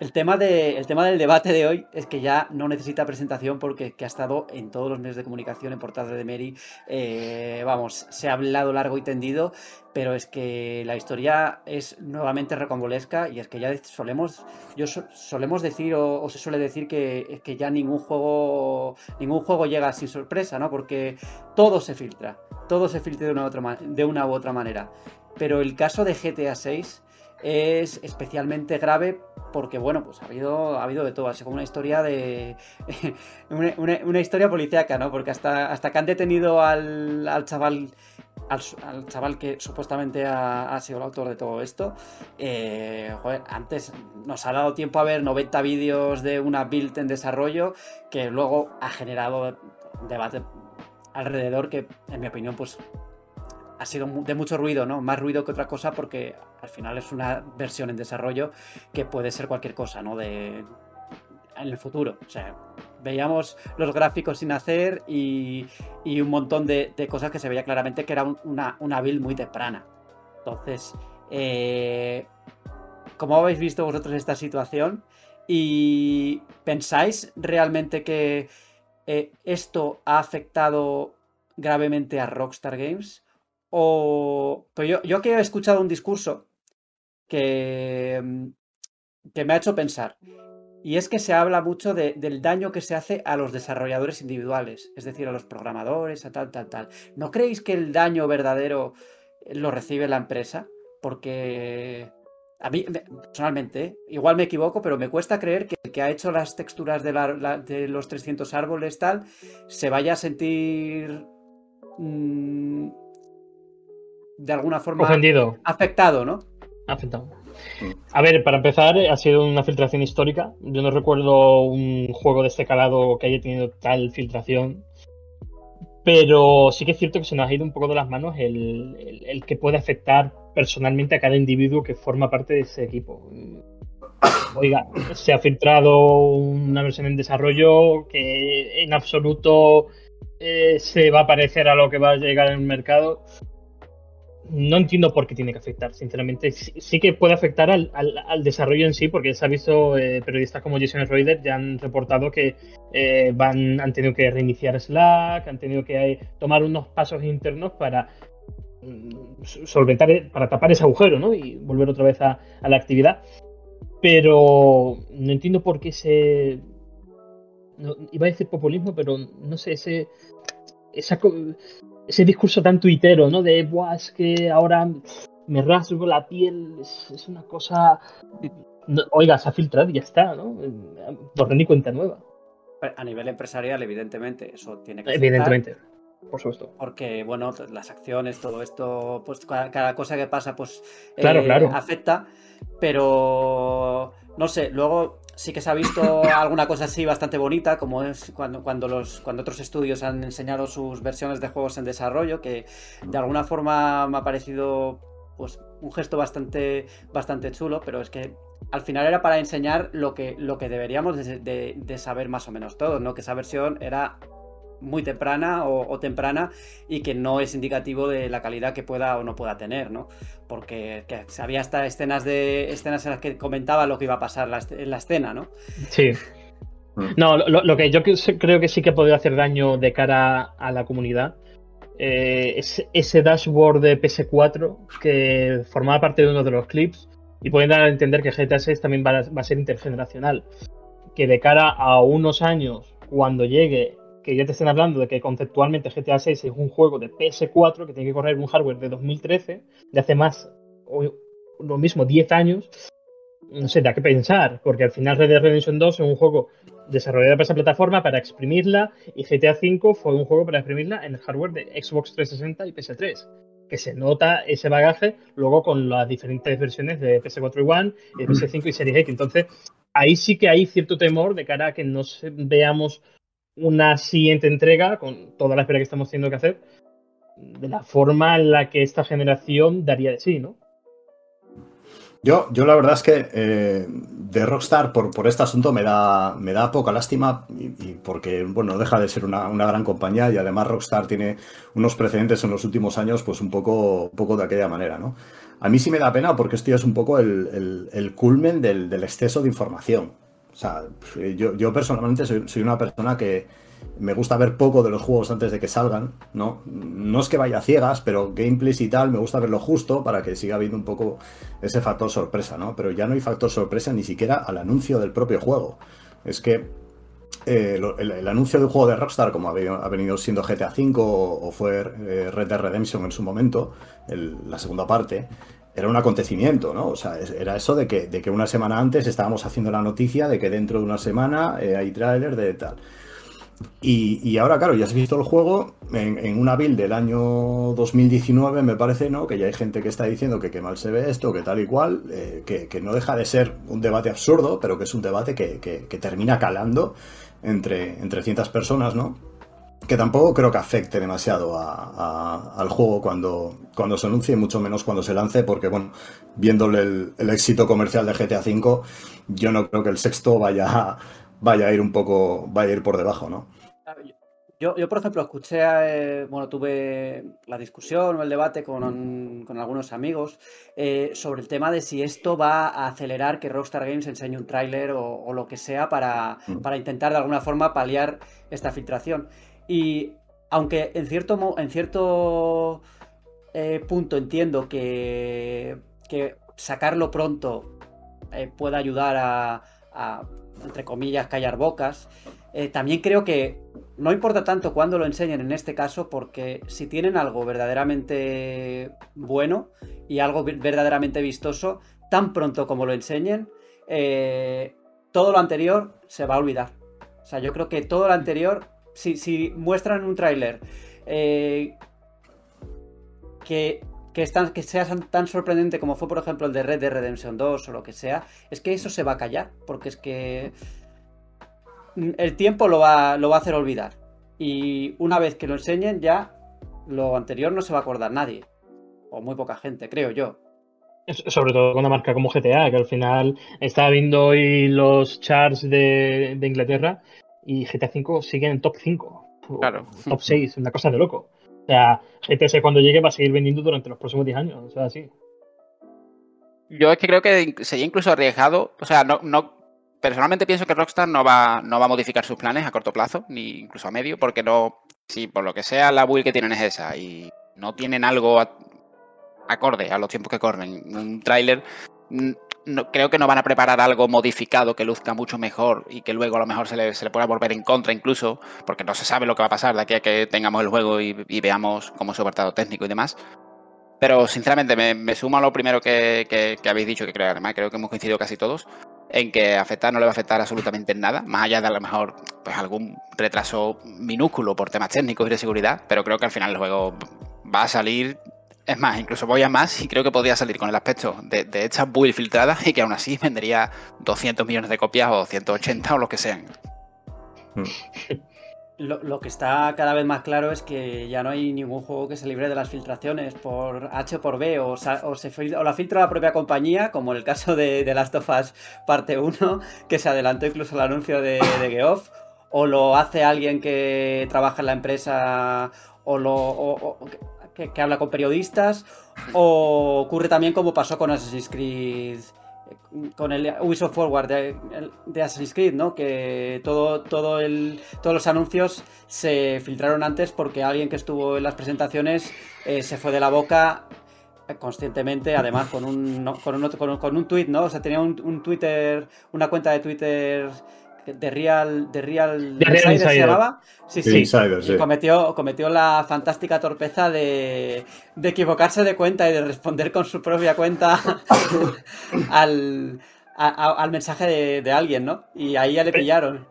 El tema, de, el tema del debate de hoy es que ya no necesita presentación porque ha estado en todos los medios de comunicación, en portada de Mary. Eh, vamos, se ha hablado largo y tendido, pero es que la historia es nuevamente recombolesca y es que ya solemos, yo solemos decir o, se suele decir que, que ya ningún juego, ningún juego llega sin sorpresa, ¿no? Porque todo se filtra, todo se filtra de una, otra, de una u otra manera. Pero el caso de GTA 6 es especialmente grave porque, bueno, pues ha habido, ha habido de todo, así como una historia de... (laughs) una, historia policíaca, ¿no? Porque hasta, hasta que han detenido al, chaval... Al, chaval que supuestamente ha, sido el autor de todo esto. Eh, antes nos ha dado tiempo a ver 90 vídeos de una build en desarrollo que luego ha generado debate alrededor que, en mi opinión, pues ha sido de mucho ruido, ¿no? Más ruido que otra cosa porque al final es una versión en desarrollo que puede ser cualquier cosa, ¿no? De, en el futuro. O sea, veíamos los gráficos sin hacer y, un montón de, cosas que se veía claramente que era una, una build muy temprana. Entonces, eh, ¿cómo habéis visto vosotros esta situación? ¿Y pensáis realmente que eh, esto ha afectado gravemente a Rockstar Games? O. Yo, yo que he escuchado un discurso que, mm, que me ha hecho pensar. Y es que se habla mucho del daño que se hace a los desarrolladores individuales, es decir, a los programadores, a tal, tal, tal. ¿No creéis que el daño verdadero lo recibe la empresa? Porque a mí, personalmente, igual me equivoco, pero me cuesta creer que el que ha hecho las texturas de, de los 300 árboles, tal, se vaya a sentir mm, de alguna forma Ofendido. afectado, ¿no? Afectado. A ver, para empezar, ha sido una filtración histórica. Yo no recuerdo un juego de este calado que haya tenido tal filtración. Pero sí que es cierto que se nos ha ido un poco de las manos el, que puede afectar personalmente a cada individuo que forma parte de ese equipo. Oiga, se ha filtrado una versión en desarrollo que en absoluto eh, se va a parecer a lo que va a llegar en el mercado no entiendo por qué tiene que afectar, sinceramente. Sí, que puede afectar al, desarrollo en sí, porque se ha visto eh, periodistas como Jason Reuter ya han reportado que eh, van, han tenido que reiniciar Slack, han tenido que eh, tomar unos pasos internos para mm, solventar, para tapar ese agujero, ¿no? Y volver otra vez a, la actividad. Pero no entiendo por qué se. iba a decir populismo, pero no sé, ese. Esa, ese discurso tan tuitero, ¿no? De, Buah, es que ahora me rasgo la piel, es, una cosa... oiga, se ha filtrado y ya está, ¿no? Borrón ni cuenta nueva. A nivel empresarial, evidentemente, eso tiene que Evidentemente. Por supuesto. Porque, bueno, las acciones, todo esto, pues cada, cosa que pasa, pues claro, eh, claro. afecta. Pero, no sé, luego sí que se ha visto (coughs) alguna cosa así bastante bonita, como es cuando, cuando, los, cuando otros estudios han enseñado sus versiones de juegos en desarrollo, que de alguna forma me ha parecido pues, un gesto bastante, bastante chulo, pero es que al final era para enseñar lo que, lo que deberíamos de, de saber más o menos todos, ¿no? Que esa versión era muy temprana o, temprana y que no es indicativo de la calidad que pueda o no pueda tener, ¿no? Porque había hasta escenas de escenas en las que comentaba lo que iba a pasar en la escena, ¿no? Sí. Mm. No, lo, que yo creo que sí que ha podido hacer daño de cara a la comunidad eh, es ese dashboard de PS4 que formaba parte de uno de los clips y pueden dar a entender que GTA 6 también va a ser intergeneracional. Que de cara a unos años, cuando llegue que ya te estén hablando de que conceptualmente GTA 6 es un juego de PS4 que tiene que correr un hardware de 2013, de hace más, o lo mismo, 10 años, no sé, da que pensar, porque al final Red Dead Redemption 2 es un juego desarrollado para esa plataforma para exprimirla y GTA 5 fue un juego para exprimirla en el hardware de Xbox 360 y PS3 que se nota ese bagaje luego con las diferentes versiones de PS4 One, y PS5 y Series X. Entonces, ahí sí que hay cierto temor de cara a que no veamos una siguiente entrega, con toda la espera que estamos teniendo que hacer, de la forma en la que esta generación daría de sí, ¿no? Yo, yo la verdad es que eh, de Rockstar por, por este asunto me da, me da poca lástima y, porque, bueno, deja de ser una, una, gran compañía y además Rockstar tiene unos precedentes en los últimos años pues un poco, un poco de aquella manera, ¿no? A mí sí me da pena porque esto ya es un poco el, el, el culmen del, del, exceso de información. O sea, yo, yo personalmente soy, una persona que, me gusta ver poco de los juegos antes de que salgan, ¿no? No es que vaya ciegas, pero gameplays y tal, me gusta verlo justo para que siga habiendo un poco ese factor sorpresa, ¿no? Pero ya no hay factor sorpresa ni siquiera al anuncio del propio juego. Es que eh, el, anuncio de un juego de Rockstar, como ha venido siendo GTA V o, fue eh, Red Dead Redemption en su momento, la segunda parte, era un acontecimiento, ¿no? O sea, era eso de que, de que una semana antes estábamos haciendo la noticia de que dentro de una semana eh, hay tráiler de tal. Y, y, ahora, claro, ya has visto el juego en, una build del año 2019, me parece, ¿no? Que ya hay gente que está diciendo que qué mal se ve esto, que tal y cual, eh, que, que, no deja de ser un debate absurdo, pero que es un debate que, que, termina calando entre, entre personas, ¿no? Que tampoco creo que afecte demasiado a, a, al juego cuando, cuando se anuncie, mucho menos cuando se lance, porque, bueno, viéndole el, el éxito comercial de GTA V, yo no creo que el sexto vaya a vaya a ir un poco, vaya a ir por debajo, ¿no? Yo, yo por ejemplo, escuché, eh, bueno, tuve la discusión o el debate con, con algunos amigos eh, sobre el tema de si esto va a acelerar que Rockstar Games enseñe un tráiler o, o, lo que sea para, mm. para, intentar de alguna forma paliar esta filtración. Y aunque en cierto, en cierto eh, punto entiendo que, que sacarlo pronto eh, pueda ayudar a, entre comillas, callar bocas. Eh, también creo que no importa tanto cuándo lo enseñen en este caso, porque si tienen algo verdaderamente bueno y algo verdaderamente vistoso, tan pronto como lo enseñen, eh, todo lo anterior se va a olvidar. O sea, yo creo que todo lo anterior, si, muestran un tráiler eh, que que, sea tan sorprendente como fue, por ejemplo, el de Red Dead Redemption 2 o lo que sea, es que eso se va a callar, porque es que el tiempo lo va, lo va a hacer olvidar. Y una vez que lo enseñen, ya lo anterior no se va a acordar nadie, o muy poca gente, creo yo. Sobre todo con una marca como GTA, que al final estaba viendo hoy los charts de Inglaterra y GTA V sigue en top 5. Claro. Top 6, una cosa de loco. O sea, GTS cuando llegue va a seguir vendiendo durante los próximos 10 años. O sea, sí. Yo es que creo que sería incluso arriesgado. O sea, no, no personalmente pienso que Rockstar no va, no va a modificar sus planes a corto plazo, ni incluso a medio, porque no. Si por lo que sea la build que tienen es esa y no tienen algo a, acorde a los tiempos que corren, un tráiler no, creo que no van a preparar algo modificado que luzca mucho mejor y que luego a lo mejor se le, se le pueda volver en contra incluso, porque no se sabe lo que va a pasar de aquí a que tengamos el juego y, y veamos cómo es su apartado técnico y demás. Pero sinceramente me, me sumo a lo primero que, que, habéis dicho, que creo, además creo que hemos coincidido casi todos, en que afectar no le va a afectar absolutamente en nada, más allá de a lo mejor pues algún retraso minúsculo por temas técnicos y de seguridad, pero creo que al final el juego va a salir es más, incluso voy a más y creo que podría salir con el aspecto de, de estas build filtradas y que aún así vendería 200 millones de copias o 180 o lo que sean. Lo, lo, que está cada vez más claro es que ya no hay ningún juego que se libre de las filtraciones por H o por B, o, o, se, o la filtra la propia compañía, como en el caso de, de Last of Us parte 1, que se adelantó incluso el anuncio de, de Geoff, o lo hace alguien que trabaja en la empresa, o lo. O, que, habla con periodistas, o ocurre también como pasó con Assassin's Creed, con el Ubisoft Forward de, Assassin's Creed, ¿no? Que todo, todo el, todos los anuncios se filtraron antes porque alguien que estuvo en las presentaciones eh, se fue de la boca conscientemente, además con un, con un, con un, con un tweet, ¿no? O sea, tenía un Twitter, una cuenta de Twitter de Real, de Real, de Real Insider, Insider. se llamaba. Sí, sí. Insider, sí. Y cometió, cometió la fantástica torpeza de, de, equivocarse de cuenta y de responder con su propia cuenta (laughs) al, a, al mensaje de, de, alguien, ¿no? Y ahí ya le pillaron.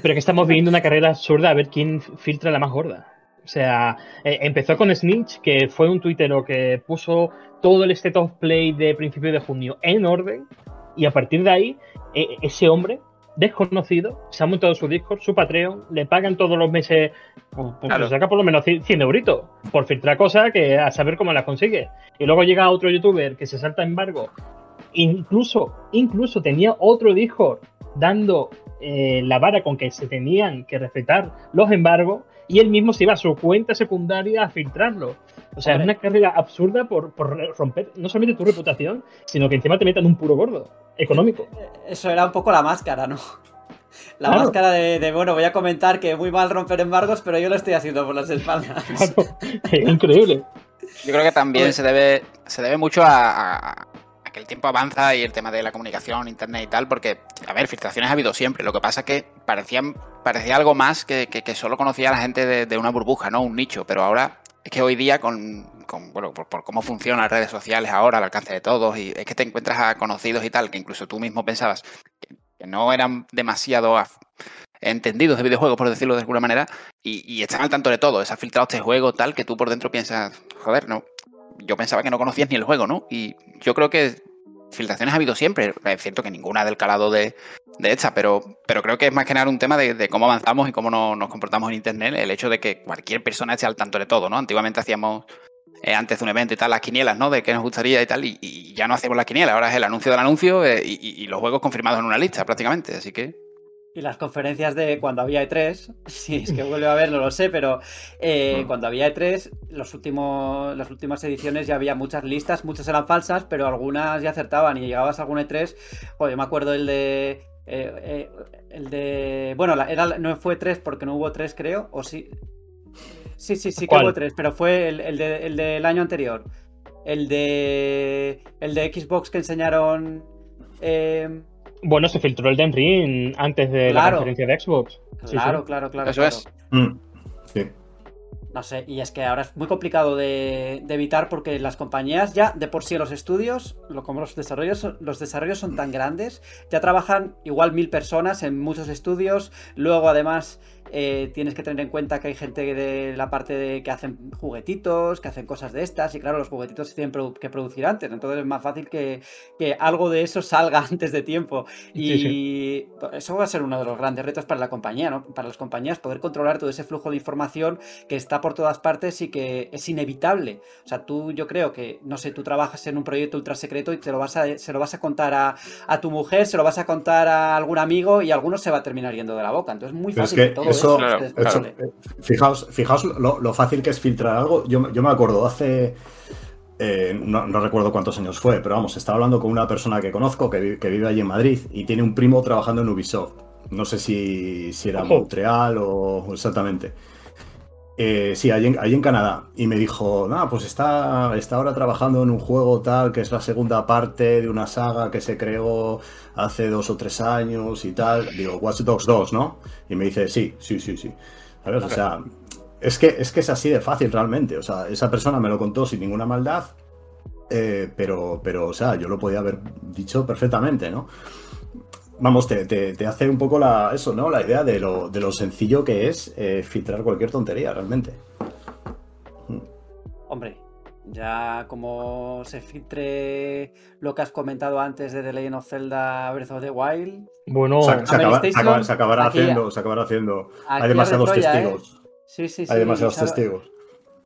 Pero que estamos viviendo una carrera absurda a ver quién filtra la más gorda. O sea, eh, empezó con Snitch, que fue un tuitero que puso todo el state of play de principio de junio en orden, y a partir de ahí, eh, ese hombre desconocido, se ha montado su Discord, su Patreon, le pagan todos los meses, pues, claro. saca por lo menos 100 euritos por filtrar cosas que a saber cómo las consigue. Y luego llega otro youtuber que se salta embargo incluso, incluso tenía otro Discord dando eh, la vara con que se tenían que respetar los embargos y él mismo se iba a su cuenta secundaria a filtrarlo. O sea, es una carrera absurda por, romper no solamente tu reputación, sino que encima te metan un puro gordo económico. Eso era un poco la máscara, ¿no? La máscara de, bueno, voy a comentar que muy mal romper embargos, pero yo lo estoy haciendo por las espaldas. (laughs) increíble. Yo creo que también se debe, se debe mucho a, que el tiempo avanza y el tema de la comunicación, internet y tal, porque, a ver, filtraciones ha habido siempre. Lo que pasa es que parecían, parecía algo más que, que, solo conocía a la gente de, una burbuja, ¿no? Un nicho. Pero ahora es que hoy día, con, bueno, por, cómo funcionan las redes sociales ahora, al alcance de todos, y es que te encuentras a conocidos y tal, que incluso tú mismo pensabas que, no eran demasiado entendidos de videojuegos, por decirlo de alguna manera, y, y están al tanto de todo. Se ha filtrado este juego tal que tú por dentro piensas, joder, no, yo pensaba que no conocías ni el juego, ¿no? Y yo creo que filtraciones ha habido siempre. Es cierto que ninguna del calado de, de esta, pero, pero creo que es más que nada un tema de, cómo avanzamos y cómo nos comportamos en Internet. El hecho de que cualquier persona esté al tanto de todo, ¿no? Antiguamente hacíamos eh, antes de un evento y tal las quinielas, ¿no? De qué nos gustaría y tal, y, ya no hacemos las quinielas. Ahora es el anuncio del anuncio eh, y, y los juegos confirmados en una lista prácticamente. Así que y las conferencias de cuando había E3, (laughs) si es que vuelve a haber, no lo sé, pero eh, cuando había E3, los últimos, las últimas ediciones ya había muchas listas, muchas eran falsas, pero algunas ya acertaban. Y llegabas a algún E3, joder, yo me acuerdo el de... Eh, eh, el de... Bueno, era, no fue 3 porque no hubo 3 creo, o sí... Sí, sí, sí que hubo 3, pero fue el, el, de, el del año anterior. El de... El de Xbox que enseñaron... Bueno, se filtró el Den Ring antes de la conferencia de Xbox. Claro, claro, claro. Eso es. Mm, sí. No sé, y es que ahora es muy complicado de, evitar porque las compañías ya de por sí los estudios, como los desarrollos, los desarrollos son tan grandes, ya trabajan igual mil personas en muchos estudios, luego además eh, tienes que tener en cuenta que hay gente de la parte de que hacen juguetitos, que hacen cosas de estas, y claro, los juguetitos se tienen que producir antes, entonces es más fácil que, algo de eso salga (laughs) antes de tiempo. Y eso va a ser uno de los grandes retos para la compañía, ¿no? Para las compañías, poder controlar todo ese flujo de información que está por todas partes y que es inevitable. O sea, tú, yo creo que, no sé, tú trabajas en un proyecto ultra secreto y te lo vas a, se lo vas a contar a, tu mujer, se lo vas a contar a algún amigo y alguno se va a terminar yendo de la boca. Entonces es muy fácil que, todo eh, fijaos, fijaos lo, fácil que es filtrar algo. Yo, me acuerdo hace. Eh, no, recuerdo cuántos años fue, pero vamos, estaba hablando con una persona que conozco que, vive allí en Madrid y tiene un primo trabajando en Ubisoft. No sé si, si era Montreal o exactamente. Eh, sí, allí en, Canadá. Y me dijo, no, pues está, está ahora trabajando en un juego tal, que es la segunda parte de una saga que se creó hace dos o tres años y tal. Digo, Watch Dogs 2, ¿no? Y me dice, sí, sí, sí, sí. O sea, es que, es que es así de fácil realmente. O sea, esa persona me lo contó sin ninguna maldad, eh, pero, pero, o sea, yo lo podía haber dicho perfectamente, ¿no? Vamos, te, hace un poco la, eso, ¿no? La idea de lo, de lo sencillo que es eh, filtrar cualquier tontería, realmente. Hombre, ya como se filtre lo que has comentado antes de The Legend of Zelda Breath of the Wild. Bueno, se, acabará haciendo, se acabará haciendo. Hay demasiados testigos. ¿eh? Sí, sí, sí. Hay demasiados testigos.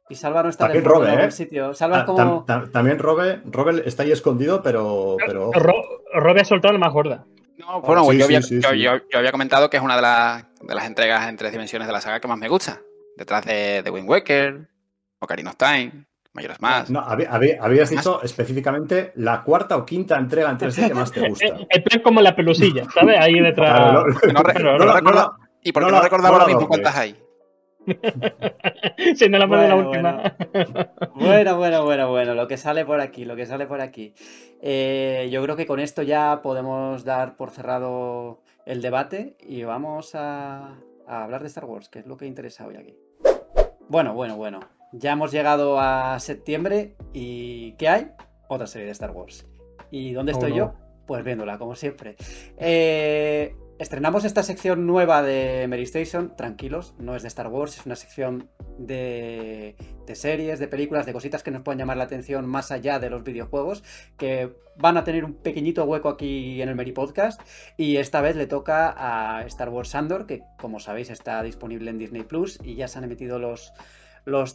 Y Salva no está también Robe, ¿eh? sitio. Salva como... también Robe, Robe está ahí escondido, pero. pero... Robe ha soltado la más gorda. No, bueno, yo, había, comentado que es una de, las entregas en tres dimensiones de la saga que más me gusta. Detrás de, de Wind Waker, Ocarina of Time, Mayoras Más. No, habías dicho específicamente la cuarta o quinta entrega en 3D que (laughs) más te gusta. Es como la pelusilla, ¿sabes? Ahí (laughs) detrás. y porque no, recordaba ahora mismo cuántas hay. (laughs) si no la bueno, la última. Bueno. bueno, bueno, bueno, Lo que sale por aquí, lo que sale por aquí. Eh, yo creo que con esto ya podemos dar por cerrado el debate y vamos a, hablar de Star Wars, que es lo que interesa hoy aquí. Bueno, bueno, bueno. Ya hemos llegado a septiembre y ¿qué hay? Otra serie de Star Wars. ¿Y dónde estoy yo? Pues viéndola, como siempre. Eh, Estrenamos esta sección nueva de Mary Station, tranquilos, no es de Star Wars, es una sección de, series, de películas, de cositas que nos pueden llamar la atención más allá de los videojuegos, que van a tener un pequeñito hueco aquí en el Mary Podcast. Y esta vez le toca a Star Wars Andor, que como sabéis está disponible en Disney Plus y ya se han emitido los,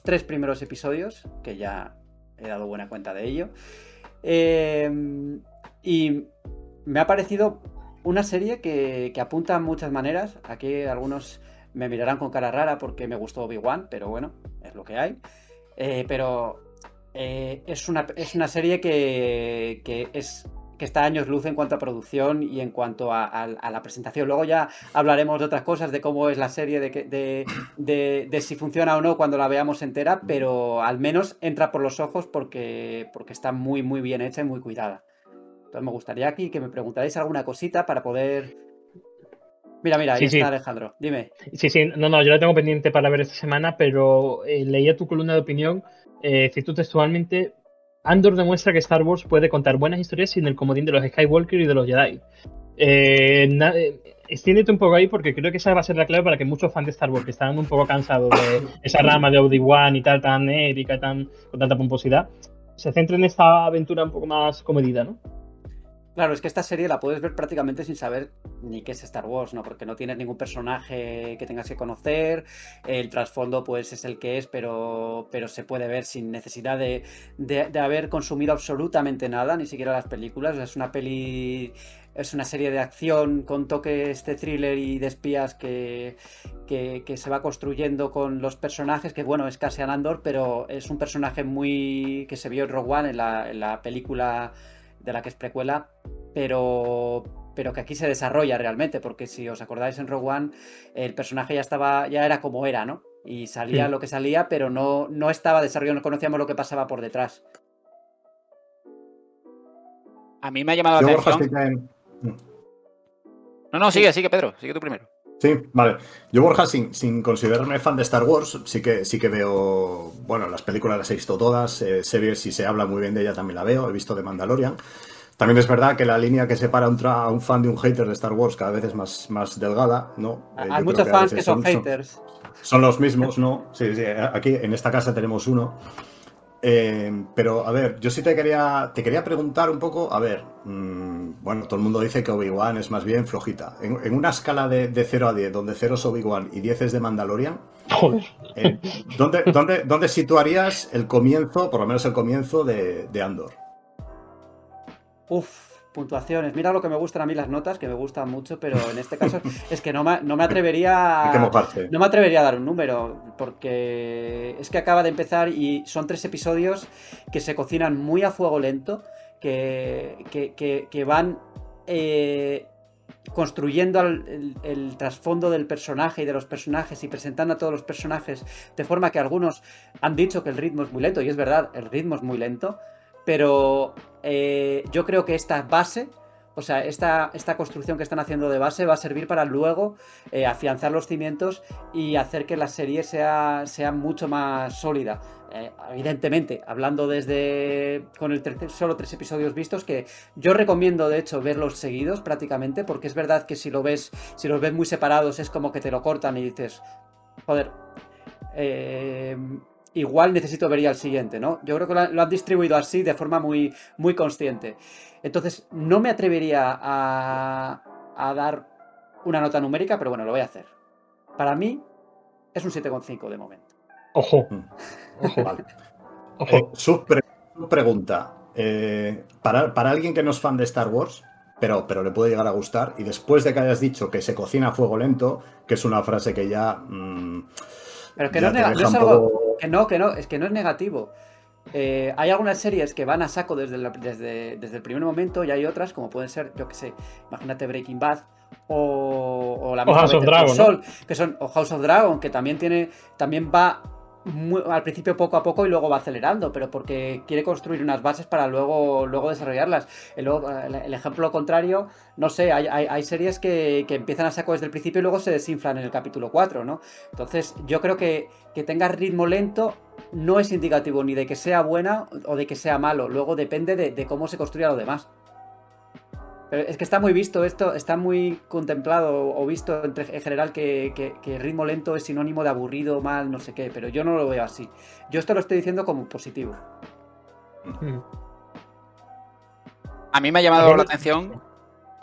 tres primeros episodios, que ya he dado buena cuenta de ello. Eh, Y me ha parecido una serie que, apunta a muchas maneras. Aquí algunos me mirarán con cara rara porque me gustó Obi-Wan, pero bueno, es lo que hay. Eh, pero eh, es, una, es una serie que, es que está a años luz en cuanto a producción y en cuanto a la presentación. Luego ya hablaremos de otras cosas, de cómo es la serie, de, que- de, de- de si funciona o no cuando la veamos entera, pero al menos entra por los ojos porque, porque está muy, muy bien hecha y muy cuidada. Entonces me gustaría aquí que me preguntarais alguna cosita para poder... Mira, mira, ahí Sí, está sí. Alejandro. Dime. Sí, sí, no, no, yo la tengo pendiente para ver esta semana, pero eh, leía tu columna de opinión, eh, cito textualmente, Andor demuestra que Star Wars puede contar buenas historias sin el comodín de los Skywalker y de los Jedi. Eh, na- eh, extiéndete un poco ahí porque creo que esa va a ser la clave para que muchos fans de Star Wars que están un poco cansados de (laughs) esa rama de Obi-Wan y tal, tan épica, tan, con tanta pomposidad, se centren en esta aventura un poco más comedida, ¿no? Claro, es que esta serie la puedes ver prácticamente sin saber ni qué es Star Wars, ¿no? Porque no tienes ningún personaje que tengas que conocer, el trasfondo pues es el que es, pero, pero se puede ver sin necesidad de, de- haber consumido absolutamente nada, ni siquiera las películas. Es una peli, es una serie de acción con toques de thriller y de espías que, que, que se va construyendo con los personajes, que bueno, es Cassian Andor, pero es un personaje muy que se vio en Rogue One, en la, en la película de la que es precuela, pero, pero que aquí se desarrolla realmente, porque si os acordáis en Rogue One, el personaje ya estaba, ya era como era, ¿no? Y salía Sí. lo que salía, pero no, no estaba desarrollado, no conocíamos lo que pasaba por detrás. A mí me ha llamado Yo, la atención. No, no, sigue, sigue, Pedro, sigue tú primero. Sí, vale. Yo, Borja, sin, sin considerarme fan de Star Wars, sí que, sí que veo, bueno, las películas las he visto todas, eh, series, si se habla muy bien de ella también la veo, he visto de Mandalorian. También es verdad que la línea que separa a un, a un fan de un hater de Star Wars cada vez es más, más delgada, ¿no? Eh, Hay muchos a fans que son haters. Son los mismos, ¿no? Sí, sí, aquí en esta casa tenemos uno. Eh, pero, a ver, yo sí te quería, te quería preguntar un poco, a ver, mm, bueno, todo el mundo dice que Obi-Wan es más bien flojita. En, en una escala de, de 0 a 10, donde 0 es Obi-Wan y 10 es de Mandalorian, Joder. eh, ¿dónde, dónde, dónde situarías el comienzo, por lo menos el comienzo de, de Andor? Uf, puntuaciones. Mira lo que me gustan a mí las notas, que me gustan mucho, pero en este caso (laughs) es que no me, no me atrevería. No me atrevería a dar un número, porque es que acaba de empezar y son tres episodios que se cocinan muy a fuego lento, que, que- que- que van eh, construyendo el, el trasfondo del personaje y de los personajes y presentando a todos los personajes de forma que algunos han dicho que el ritmo es muy lento, y es verdad, el ritmo es muy lento, pero eh, yo creo que esta base, o sea, esta, esta construcción que están haciendo de base va a servir para luego eh, afianzar los cimientos y hacer que la serie sea, sea mucho más sólida. Eh, evidentemente, hablando desde con el tercer- solo tres episodios vistos, que yo recomiendo de hecho verlos seguidos prácticamente, porque es verdad que si lo ves, si los ves muy separados es como que te lo cortan y dices, joder, eh, igual necesito ver ya el siguiente, ¿no? Yo creo que lo han, distribuido así de forma muy, muy consciente. Entonces, no me atrevería a, a dar una nota numérica, pero bueno, lo voy a hacer. Para mí es un 7,5 de momento. Ojo, Mm. ojo, Vale. ojo. Eh, su, pre- su pregunta. eh, para, para alguien que no es fan de Star Wars, pero, pero le puede llegar a gustar, y después de que hayas dicho que se cocina a fuego lento, que es una frase que ya. mm, Pero que no es, no es algo. poco- Que no, que no, es que no es negativo. Eh, hay algunas series que van a saco desde, la- desde, desde el primer momento y hay otras, como pueden ser, yo que sé, imagínate Breaking Bad o, o la O House of Dragon, ¿no? Saul, que son, o House of Dragon, que también tiene, también va al principio poco a poco y luego va acelerando, pero porque quiere construir unas bases para luego, luego desarrollarlas. El, ejemplo contrario, no sé, hay, hay- hay series que, que empiezan a saco desde el principio y luego se desinflan en el capítulo 4, ¿no? Entonces, yo creo que, que tenga ritmo lento no es indicativo ni de que sea buena o de que sea malo. Luego depende de, de cómo se construya lo demás. Pero es que está muy visto esto, está muy contemplado o visto en general que, que- que ritmo lento es sinónimo de aburrido, mal, no sé qué, pero yo no lo veo así. Yo esto lo estoy diciendo como positivo. A mí me ha llamado A la atención,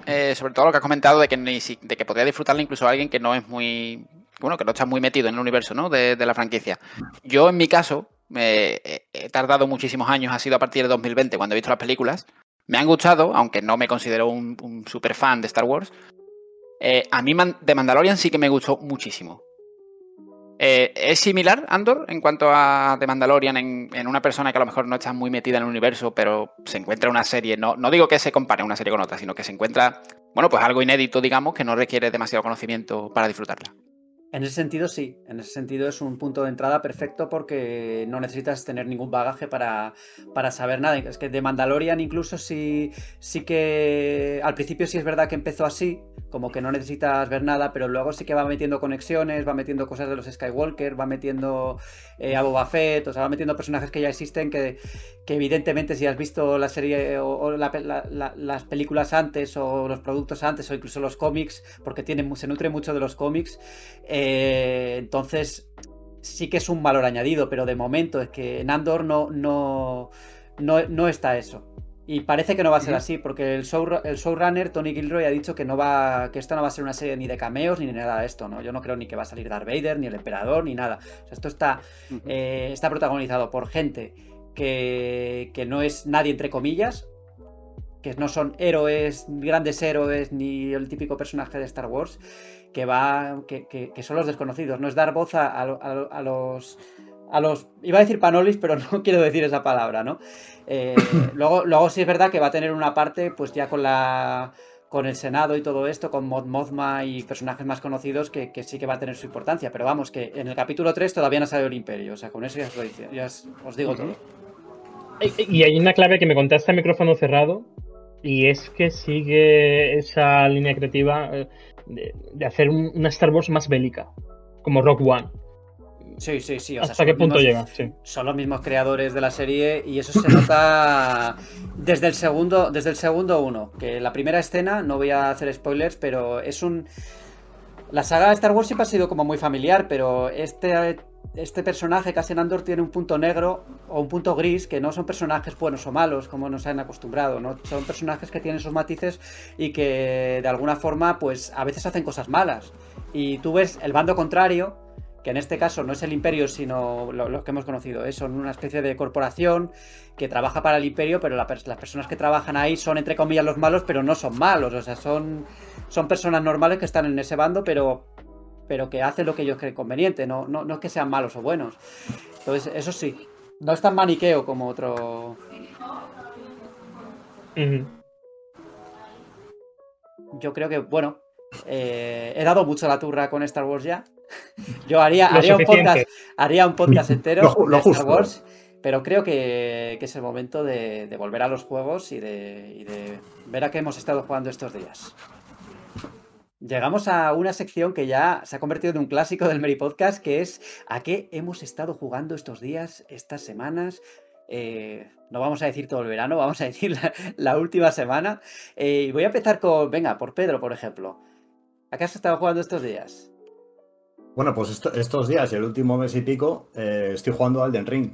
eh, sobre todo lo que has comentado de que, ni si- de que podría disfrutarla incluso alguien que no es muy. Bueno, que no está muy metido en el universo ¿no? de, de la franquicia. Yo, en mi caso, he tardado muchísimos años, ha sido a partir de 2020 cuando he visto las películas, me han gustado, aunque no me considero un, super fan de Star Wars. Eh, a mí de Mandalorian sí que me gustó muchísimo. Eh, ¿Es similar, Andor, en cuanto a The Mandalorian, en, una persona que a lo mejor no está muy metida en el universo, pero se encuentra una serie, no, no digo que se compare una serie con otra, sino que se encuentra, bueno, pues algo inédito, digamos, que no requiere demasiado conocimiento para disfrutarla? En ese sentido, sí. En ese sentido es un punto de entrada perfecto porque no necesitas tener ningún bagaje para, para saber nada. Es que de Mandalorian incluso sí, sí que al principio sí es verdad que empezó así, como que no necesitas ver nada, pero luego sí que va metiendo conexiones, va metiendo cosas de los Skywalker, va metiendo eh, a Boba Fett, o sea, va metiendo personajes que ya existen que, que evidentemente si has visto la serie o, las películas antes o los productos antes o incluso los cómics, porque se nutre mucho de los cómics, eh, entonces sí que es un valor añadido, pero de momento es que en Andor no, no, no, está eso. Y parece que no va a ser así, porque el, show, el showrunner, Tony Gilroy, ha dicho que no va. que esto no va a ser una serie ni de cameos ni nada de esto, ¿no? Yo no creo ni que va a salir Darth Vader, ni el emperador, ni nada. esto está, eh, está protagonizado por gente que, que no es nadie entre comillas, que no son héroes, grandes héroes, ni el típico personaje de Star Wars, que va. que, son los desconocidos. No es dar voz a, los. A los. Iba a decir panolis, pero (laughs) no quiero decir esa palabra, ¿no? Eh, (coughs) luego, luego sí es verdad que va a tener una parte, pues ya con la. con el Senado y todo esto, con Mod Mothma y personajes más conocidos, que, sí que va a tener su importancia. Pero vamos, que en el capítulo 3 todavía no salido el Imperio. O sea, con eso ya os, digo todo. Y hay una clave que me contaste a micrófono cerrado, y es que sigue esa línea creativa eh, de, hacer una Star Wars más bélica, como Rock One. Sí, sí, sí. ¿Hasta qué punto llega? Son los mismos creadores de la serie y eso se nota (coughs) desde el segundo, desde el segundo uno. Que la primera escena, no voy a hacer spoilers, pero es un. La saga de Star Wars siempre ha sido como muy familiar, pero este este personaje, Cassian Andor, tiene un punto negro o un punto gris que no son personajes buenos o malos, como nos han acostumbrado, ¿no? Son personajes que tienen sus matices y que de alguna forma, pues a veces hacen cosas malas. Y tú ves el bando contrario, que en este caso no es el imperio, sino lo, que hemos conocido, ¿eh? son una especie de corporación que trabaja para el imperio, pero las personas que trabajan ahí son entre comillas los malos, pero no son malos, o sea, son, son personas normales que están en ese bando, pero pero que hacen lo que ellos creen conveniente, no, no, es que sean malos o buenos. Entonces, eso sí, no es tan maniqueo como otro. Yo creo que, bueno, eh, he dado mucho la turra con Star Wars ya. Yo haría, haría un, podcast, haría un podcast (laughs) entero de Star Wars, pero creo que, es el momento de, volver a los juegos y de, y de ver a qué hemos estado jugando estos días. Llegamos a una sección que ya se ha convertido en un clásico del Mary Podcast, que es a qué hemos estado jugando estos días, estas semanas. Eh, no vamos a decir todo el verano, vamos a decir la, última semana. Eh, y voy a empezar con, venga, por Pedro, por ejemplo. ¿A qué has estado jugando estos días? Bueno, pues estos días y el último mes y pico eh, estoy jugando al Den Ring.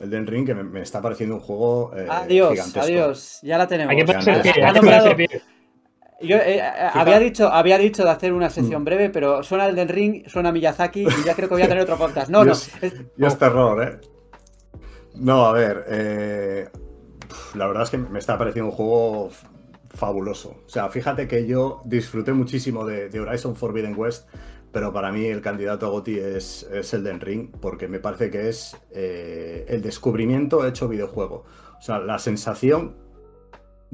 El Den Ring que me, está pareciendo un juego adiós, Adiós, ya la tenemos. Yo eh, eh, había, dicho, había dicho de hacer una sección mm. breve, pero suena el del ring, suena Miyazaki y ya creo que voy a tener otro podcast. No, (laughs) no. Es, es terror, ¿eh? No, a ver. Eh, la verdad es que me está pareciendo un juego fabuloso. O sea, fíjate que yo disfruté muchísimo de, Horizon Forbidden West, pero para mí el candidato a GOTY es, es el Den Ring, porque me parece que es el descubrimiento hecho videojuego. O sea, la sensación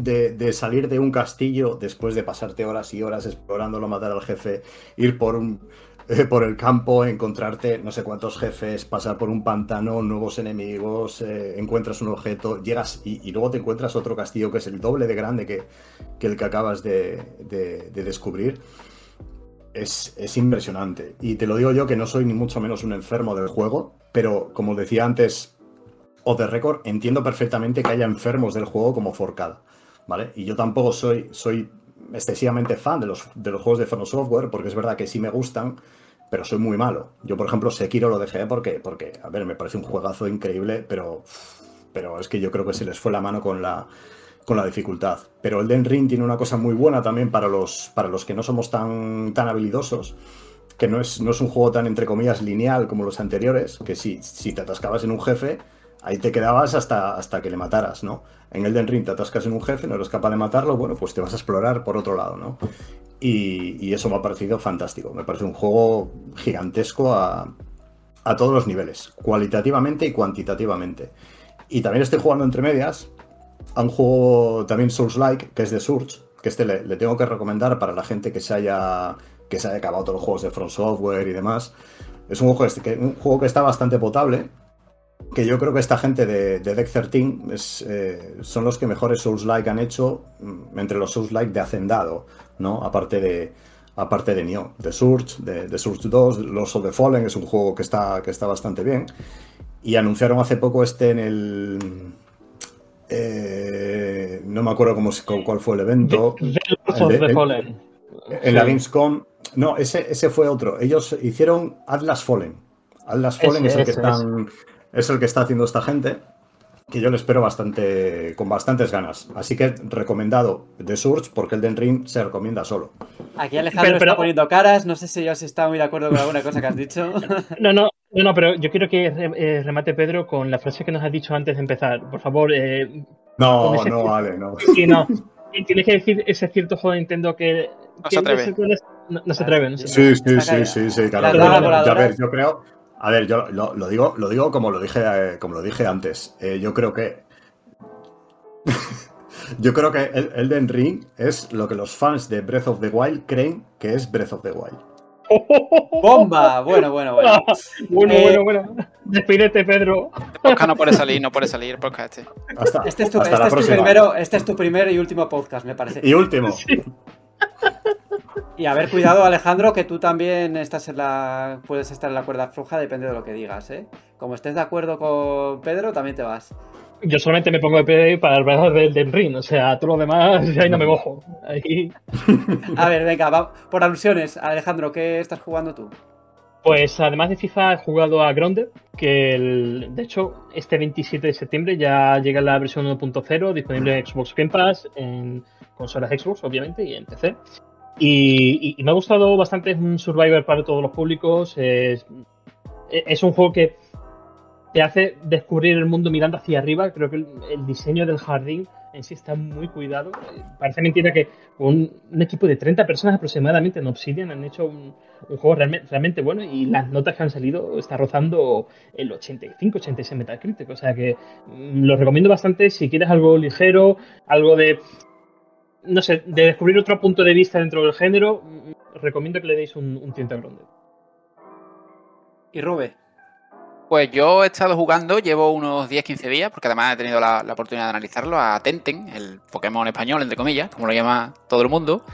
de, salir de un castillo después de pasarte horas y horas explorándolo, matar al jefe, ir por un eh, por el campo, encontrarte no sé cuántos jefes, pasar por un pantano, nuevos enemigos, eh, encuentras un objeto, llegas y, luego te encuentras otro castillo que es el doble de grande que, el que acabas de, descubrir. Es, es, impresionante. Y te lo digo yo que no soy ni mucho menos un enfermo del juego, pero como decía antes, o de récord, entiendo perfectamente que haya enfermos del juego como Forcada. Y yo tampoco soy, soy excesivamente fan de los, de los juegos de From Software, porque es verdad que sí me gustan, pero soy muy malo. Yo, por ejemplo, Sekiro lo dejé porque, porque a ver, me parece un juegazo increíble, pero, pero es que yo creo que se les fue la mano con la, con la dificultad. Pero el Den Ring tiene una cosa muy buena también para los, para los que no somos tan, tan habilidosos, que no es, no es un juego tan, entre comillas, lineal como los anteriores, que si, si te atascabas en un jefe, ahí te quedabas hasta, hasta que le mataras, ¿no? En Elden Ring te atascas en un jefe, no eres capaz de matarlo, bueno, pues te vas a explorar por otro lado, ¿no? Y, eso me ha parecido fantástico. Me parece un juego gigantesco a, a todos los niveles, cualitativamente y cuantitativamente. Y también estoy jugando entre medias a un juego también Souls-like, que es de Surge, que este le, tengo que recomendar para la gente que se haya que se haya acabado todos los juegos de Front Software y demás. Es un juego, que, un juego que está bastante potable, que yo creo que esta gente de, de Deck 13 es, eh, son los que mejores Souls-like han hecho mm, entre los Souls-like de Hacendado, ¿no? Aparte de, aparte de Nioh, de Surge, de, de Surge 2, Los of the Fallen es un juego que está, que está bastante bien. Y anunciaron hace poco este en el... Eh, no me acuerdo cómo, cuál fue el evento. The Fallen. En la Gamescom. No, ese, ese fue otro. Ellos hicieron Atlas Fallen. Atlas Fallen es el que están es el que está haciendo esta gente, que yo le espero bastante, con bastantes ganas. Así que recomendado de Surge, porque el Den Ring se recomienda solo. Aquí Alejandro está poniendo caras, no sé si yo está muy de acuerdo con alguna cosa que has dicho. (laughs) No, no, no, pero yo quiero que eh, remate Pedro con la frase que nos has dicho antes de empezar. Por favor. Eh, no, no, vale, no. Sí, no. Tienes que decir ese cierto juego de Nintendo que. No se atreve. No, se atreve, Sí, sí, sí, sí, sí, claro. a ver, yo creo, a ver, yo lo, digo, lo digo como lo dije, eh, como lo dije antes. Eh, yo creo que. (laughs) yo creo que Elden Ring es lo que los fans de Breath of the Wild creen que es Breath of the Wild. ¡Bomba! Bueno, bueno, bueno. bueno, eh, bueno, bueno. Despídete, Pedro. Podcast no puede salir, no puede salir podcast este. este es tu, este es tu primero, este es tu primer y último podcast, me parece. Y último. Y a ver, cuidado, Alejandro, que tú también estás en la. puedes estar en la cuerda floja, depende de lo que digas, ¿eh? Como estés de acuerdo con Pedro, también te vas. Yo solamente me pongo de pie para el brazo del, del ring, o sea, todo lo demás, ahí no me mojo. Ahí... A ver, venga, va, por alusiones, Alejandro, ¿qué estás jugando tú? Pues además de FIFA he jugado a Grounded, que el, de hecho este 27 de septiembre ya llega la versión 1.0 disponible en Xbox Game Pass, en consolas Xbox obviamente y en PC. Y, me ha gustado bastante, es un Survivor para todos los públicos. Es, es, un juego que te hace descubrir el mundo mirando hacia arriba. Creo que el, diseño del jardín en sí está muy cuidado. Parece mentira que un, un, equipo de 30 personas aproximadamente en Obsidian han hecho un, juego realmente, bueno y las notas que han salido está rozando el 85-86 Metacritic. O sea que mm, lo recomiendo bastante si quieres algo ligero, algo de no sé, de descubrir otro punto de vista dentro del género, recomiendo que le deis un, un tiento a Grounded. ¿Y Rube? Pues yo he estado jugando, llevo unos 10-15 días, porque además he tenido la, oportunidad de analizarlo, a Tenten, el Pokémon español, entre comillas, como lo llama todo el mundo,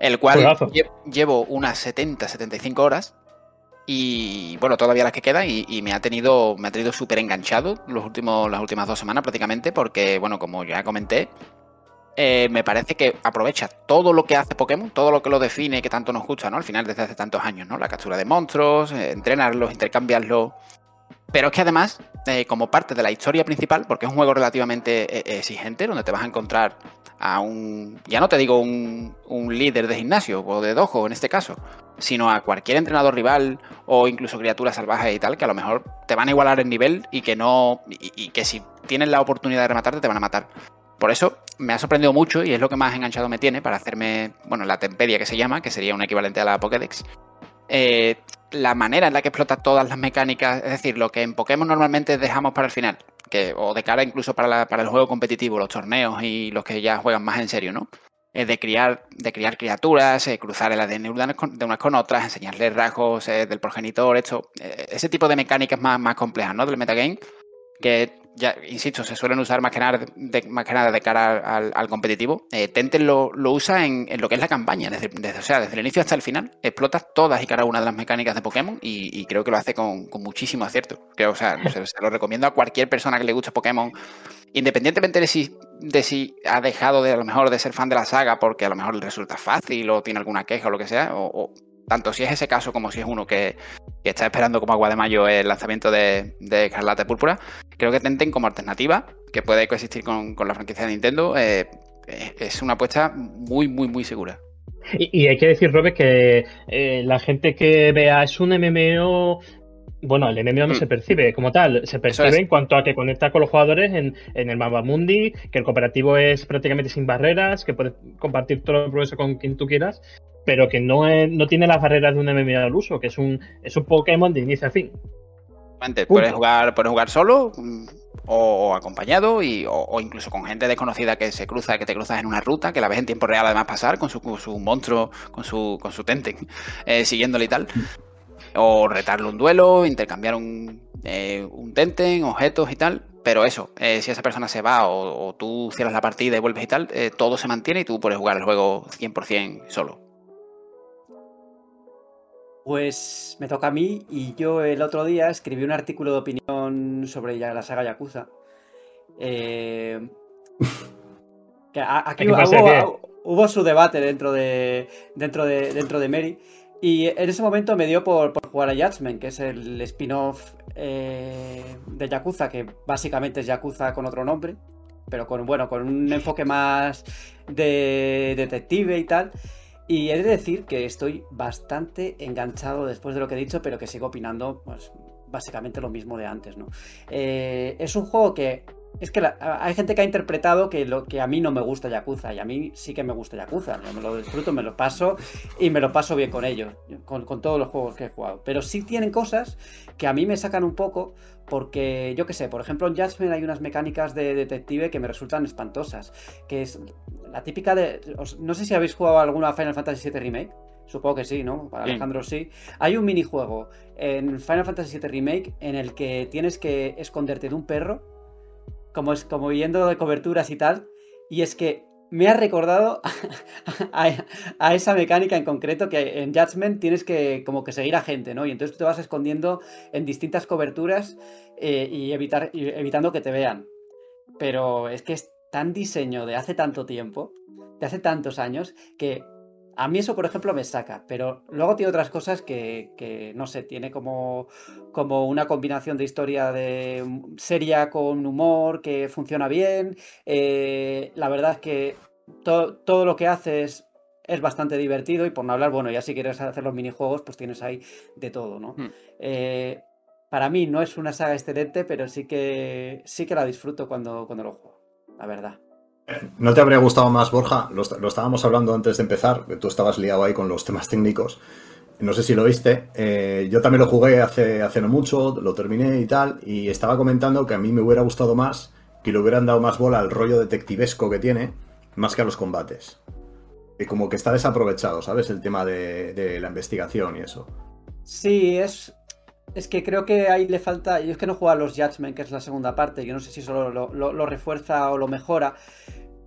el cual llevo unas 70-75 horas, y bueno, todavía las que quedan, y, me ha tenido me ha tenido súper enganchado los últimos, las últimas dos semanas prácticamente, porque bueno, como ya comenté, eh, me parece que aprovecha todo lo que hace Pokémon, todo lo que lo define que tanto nos gusta, ¿no? Al final, desde hace tantos años, ¿no? La captura de monstruos, eh, entrenarlos, intercambiarlos. Pero es que además, eh, como parte de la historia principal, porque es un juego relativamente exigente, donde te vas a encontrar a un, ya no te digo un, líder de gimnasio o de dojo en este caso, sino a cualquier entrenador rival o incluso criaturas salvajes y tal, que a lo mejor te van a igualar el nivel y que no, y que si tienes la oportunidad de rematarte te van a matar. Por eso me ha sorprendido mucho y es lo que más enganchado me tiene para hacerme, bueno, la tempedia que se llama, que sería un equivalente a la Pokédex. Eh, la manera en la que explota todas las mecánicas, es decir, lo que en Pokémon normalmente dejamos para el final, que, o de cara incluso para, el juego competitivo, los torneos y los que ya juegan más en serio, ¿no? de criar, de criar criaturas, eh, cruzar el ADN de unas con otras, enseñarles rasgos eh, del progenitor, esto, ese tipo de mecánicas más, más complejas, ¿no? Del metagame, que ya, insisto, se suelen usar más que nada de, más que nada de cara al, competitivo. Eh, Tenten lo, usa en, lo que es la campaña, desde, o sea, desde el inicio hasta el final. Explota todas y cada una de las mecánicas de Pokémon y, creo que lo hace con, muchísimo acierto. Creo, o sea, se, lo recomiendo a cualquier persona que le guste Pokémon, independientemente de si, de si ha dejado de a lo mejor de ser fan de la saga porque a lo mejor le resulta fácil o tiene alguna queja o lo que sea, o tanto si es ese caso como si es uno que, está esperando como agua de mayo el lanzamiento de, de Escarlata Púrpura, creo que Tenten como alternativa, que puede coexistir con, la franquicia de Nintendo, eh, es una apuesta muy, muy, muy segura. Y, hay que decir, Robert, que eh, la gente que vea es un MMO Bueno, el enemigo no Mm. se percibe como tal, se percibe es. en cuanto a que conecta con los jugadores en, en el Mapa Mundi, que el cooperativo es prácticamente sin barreras, que puedes compartir todo el progreso con quien tú quieras, pero que no, es- no tiene las barreras de un MMO al uso, que es un, es un Pokémon de inicio a fin. Puedes jugar, puedes jugar solo o, o acompañado y, o, o incluso con gente desconocida que se cruza, que te cruzas en una ruta, que la ves en tiempo real además pasar con su, con su monstruo, con su, con su Tenten, eh, siguiéndole y tal. O retarle un duelo, intercambiar un, eh, un Tenten, objetos y tal. Pero eso, eh, si esa persona se va o, o tú cierras la partida y vuelves y tal, eh, todo se mantiene y tú puedes jugar el juego 100% solo. Pues me toca a mí y yo el otro día escribí un artículo de opinión sobre la saga Yakuza. Eh, (laughs) que aquí hubo su debate dentro de dentro de dentro de Mary y en ese momento me dio por, por jugar a Judgment, que es el spin-off eh, de Yakuza, que básicamente es Yakuza con otro nombre, pero con bueno con un enfoque más de detective y tal. Y he de decir que estoy bastante enganchado después de lo que he dicho, pero que sigo opinando, pues, básicamente lo mismo de antes, ¿no? Eh, es un juego que. Es que la- hay gente que ha interpretado que, lo, que a mí no me gusta Yakuza, y a mí sí que me gusta Yakuza. Me lo disfruto, me lo paso y me lo paso bien con ellos, con, con todos los juegos que he jugado. Pero sí tienen cosas que a mí me sacan un poco, porque yo qué sé, por ejemplo en Judgment hay unas mecánicas de detective que me resultan espantosas, que es la típica de... no sé si habéis jugado alguna Final Fantasy VII Remake. Supongo que sí, ¿no? Para. Alejandro sí. Hay un minijuego en Final Fantasy VII Remake en el que tienes que esconderte de un perro, como, es, como yendo de coberturas y tal. Y es que me ha recordado (laughs) a, esa mecánica en concreto que en Judgment tienes que como que seguir a gente, ¿no? Y entonces tú te vas escondiendo en distintas coberturas eh, y, evitar, y evitando que te vean. Pero es que es tan diseño de hace tanto tiempo, de hace tantos años, que a mí eso, por ejemplo, me saca. Pero luego tiene otras cosas que, que, no sé, tiene como, como una combinación de historia de seria con humor que funciona bien. Eh, la verdad es que to- todo lo que haces es bastante divertido y por no hablar, bueno, ya si quieres hacer los minijuegos, pues tienes ahí de todo, ¿no? Hmm. Eh, para mí no es una saga excelente, pero sí que sí que la disfruto cuando, cuando lo juego, la verdad. ¿No te habría gustado más, Borja? Lo, estábamos hablando antes de empezar, tú estabas liado ahí con los temas técnicos. No sé si lo viste. eh, yo también lo jugué hace, hace no mucho, lo terminé y tal, y estaba comentando que a mí me hubiera gustado más que le hubieran dado más bola al rollo detectivesco que tiene, más que a los combates. Que como que está desaprovechado, ¿sabes? El tema de la investigación y eso. Sí, es. Es que creo que ahí le falta. Yo es que no juego a los Judgment, que es la segunda parte. Yo no sé si solo lo, lo- lo refuerza o lo mejora.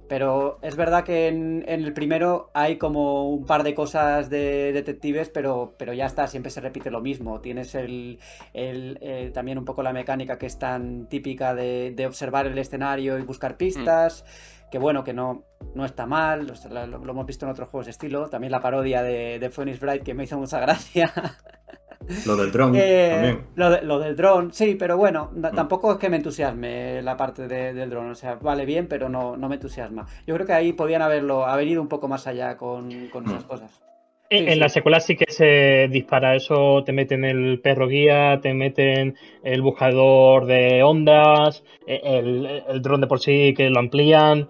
Pero es verdad que en, en el primero hay como un par de cosas de detectives, pero, pero ya está, siempre se repite lo mismo. Tienes el, el, eh, también un poco la mecánica que es tan típica de, de observar el escenario y buscar pistas. Que bueno, que no, no está mal, lo, lo hemos visto en otros juegos de estilo. También la parodia de, de Phoenix Bright que me hizo mucha gracia. (laughs) Lo del dron Eh, también. lo, de- lo del dron, sí, pero bueno, Mm. tampoco es que me entusiasme la parte de- del dron. O sea, vale bien, pero no, no me entusiasma. Yo creo que ahí podían haberlo, haber ido un poco más allá con, con esas Mm. cosas. En, Sí, en sí. la secuela sí que se dispara eso, te meten el perro guía, te meten el buscador de ondas, e- el, el dron de por sí que lo amplían.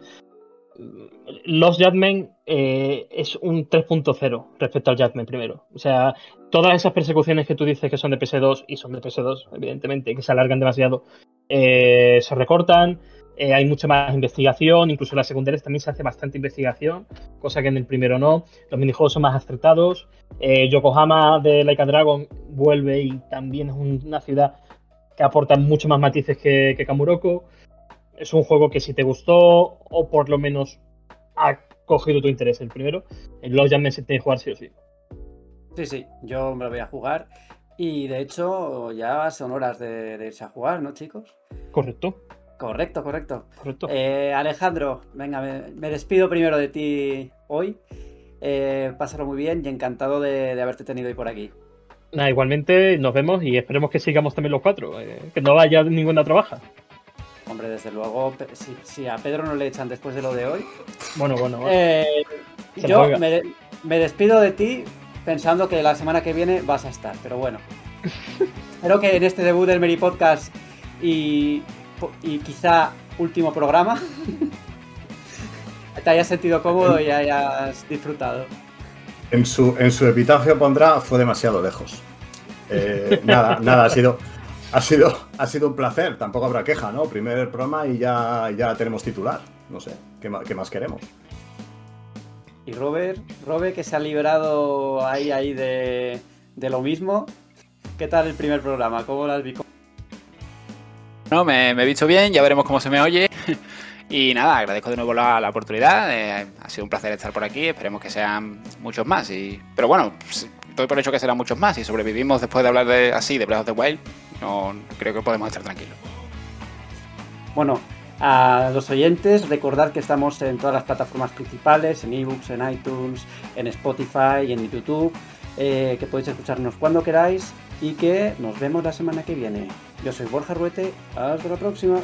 Los Judgment eh, es un 3.0 respecto al Judgment primero. O sea, todas esas persecuciones que tú dices que son de PS2 y son de PS2, evidentemente, que se alargan demasiado, eh, se recortan. eh, hay mucha más investigación, incluso en las secundarias también se hace bastante investigación, cosa que en el primero no. Los minijuegos son más acertados. Yokohama de Like a Dragon vuelve y también es un- una ciudad que aporta mucho más matices que, que Kamuroko. Es un juego que si te gustó o por lo menos ha cogido tu interés el primero, el Los Jam se tiene que jugar sí o sí. Sí, sí, yo me lo voy a jugar. Y de hecho, ya son horas de, de irse a jugar, ¿no, chicos? Correcto, Correcto, correcto. correcto. Eh, Alejandro, venga, me, me despido primero de ti hoy. Eh, pásalo muy bien y encantado de, de haberte tenido hoy por aquí. Nada, igualmente nos vemos y esperemos que sigamos también los cuatro, eh, que no vaya ninguna trabaja. Hombre, desde luego, si, si a Pedro no le echan después de lo de hoy, Bueno, bueno, bueno. Eh, yo me, me despido de ti pensando que la semana que viene vas a estar, pero bueno. (laughs) Espero que en este debut del Meri Podcast y, y quizá último programa (laughs) te hayas sentido cómodo y hayas disfrutado. En su, en su epitafio pondrá fue demasiado lejos. Eh, nada, nada, ha sido, ha, sido, ha sido un placer, tampoco habrá queja, ¿no? Primer programa y ya, ya tenemos titular. No sé, ¿qué más, qué más queremos? Y Robert, Robert que se ha librado ahí, ahí de, de lo mismo. ¿Qué tal el primer programa? ¿Cómo lo has visto? No, me, me, he visto bien, ya veremos cómo se me oye. Y nada, agradezco de nuevo la, la oportunidad. Eh, ha sido un placer estar por aquí. Esperemos que sean muchos más. Y, pero bueno, doy por hecho que serán muchos más. Y sobrevivimos después de hablar de, así de Breath of the Wild. Creo que podemos estar tranquilos. Bueno, a los oyentes, recordad que estamos en todas las plataformas principales: en ebooks, en iTunes, en Spotify y en YouTube. Eh, que podéis escucharnos cuando queráis y que nos vemos la semana que viene. Yo soy Borja Ruete. Hasta la próxima.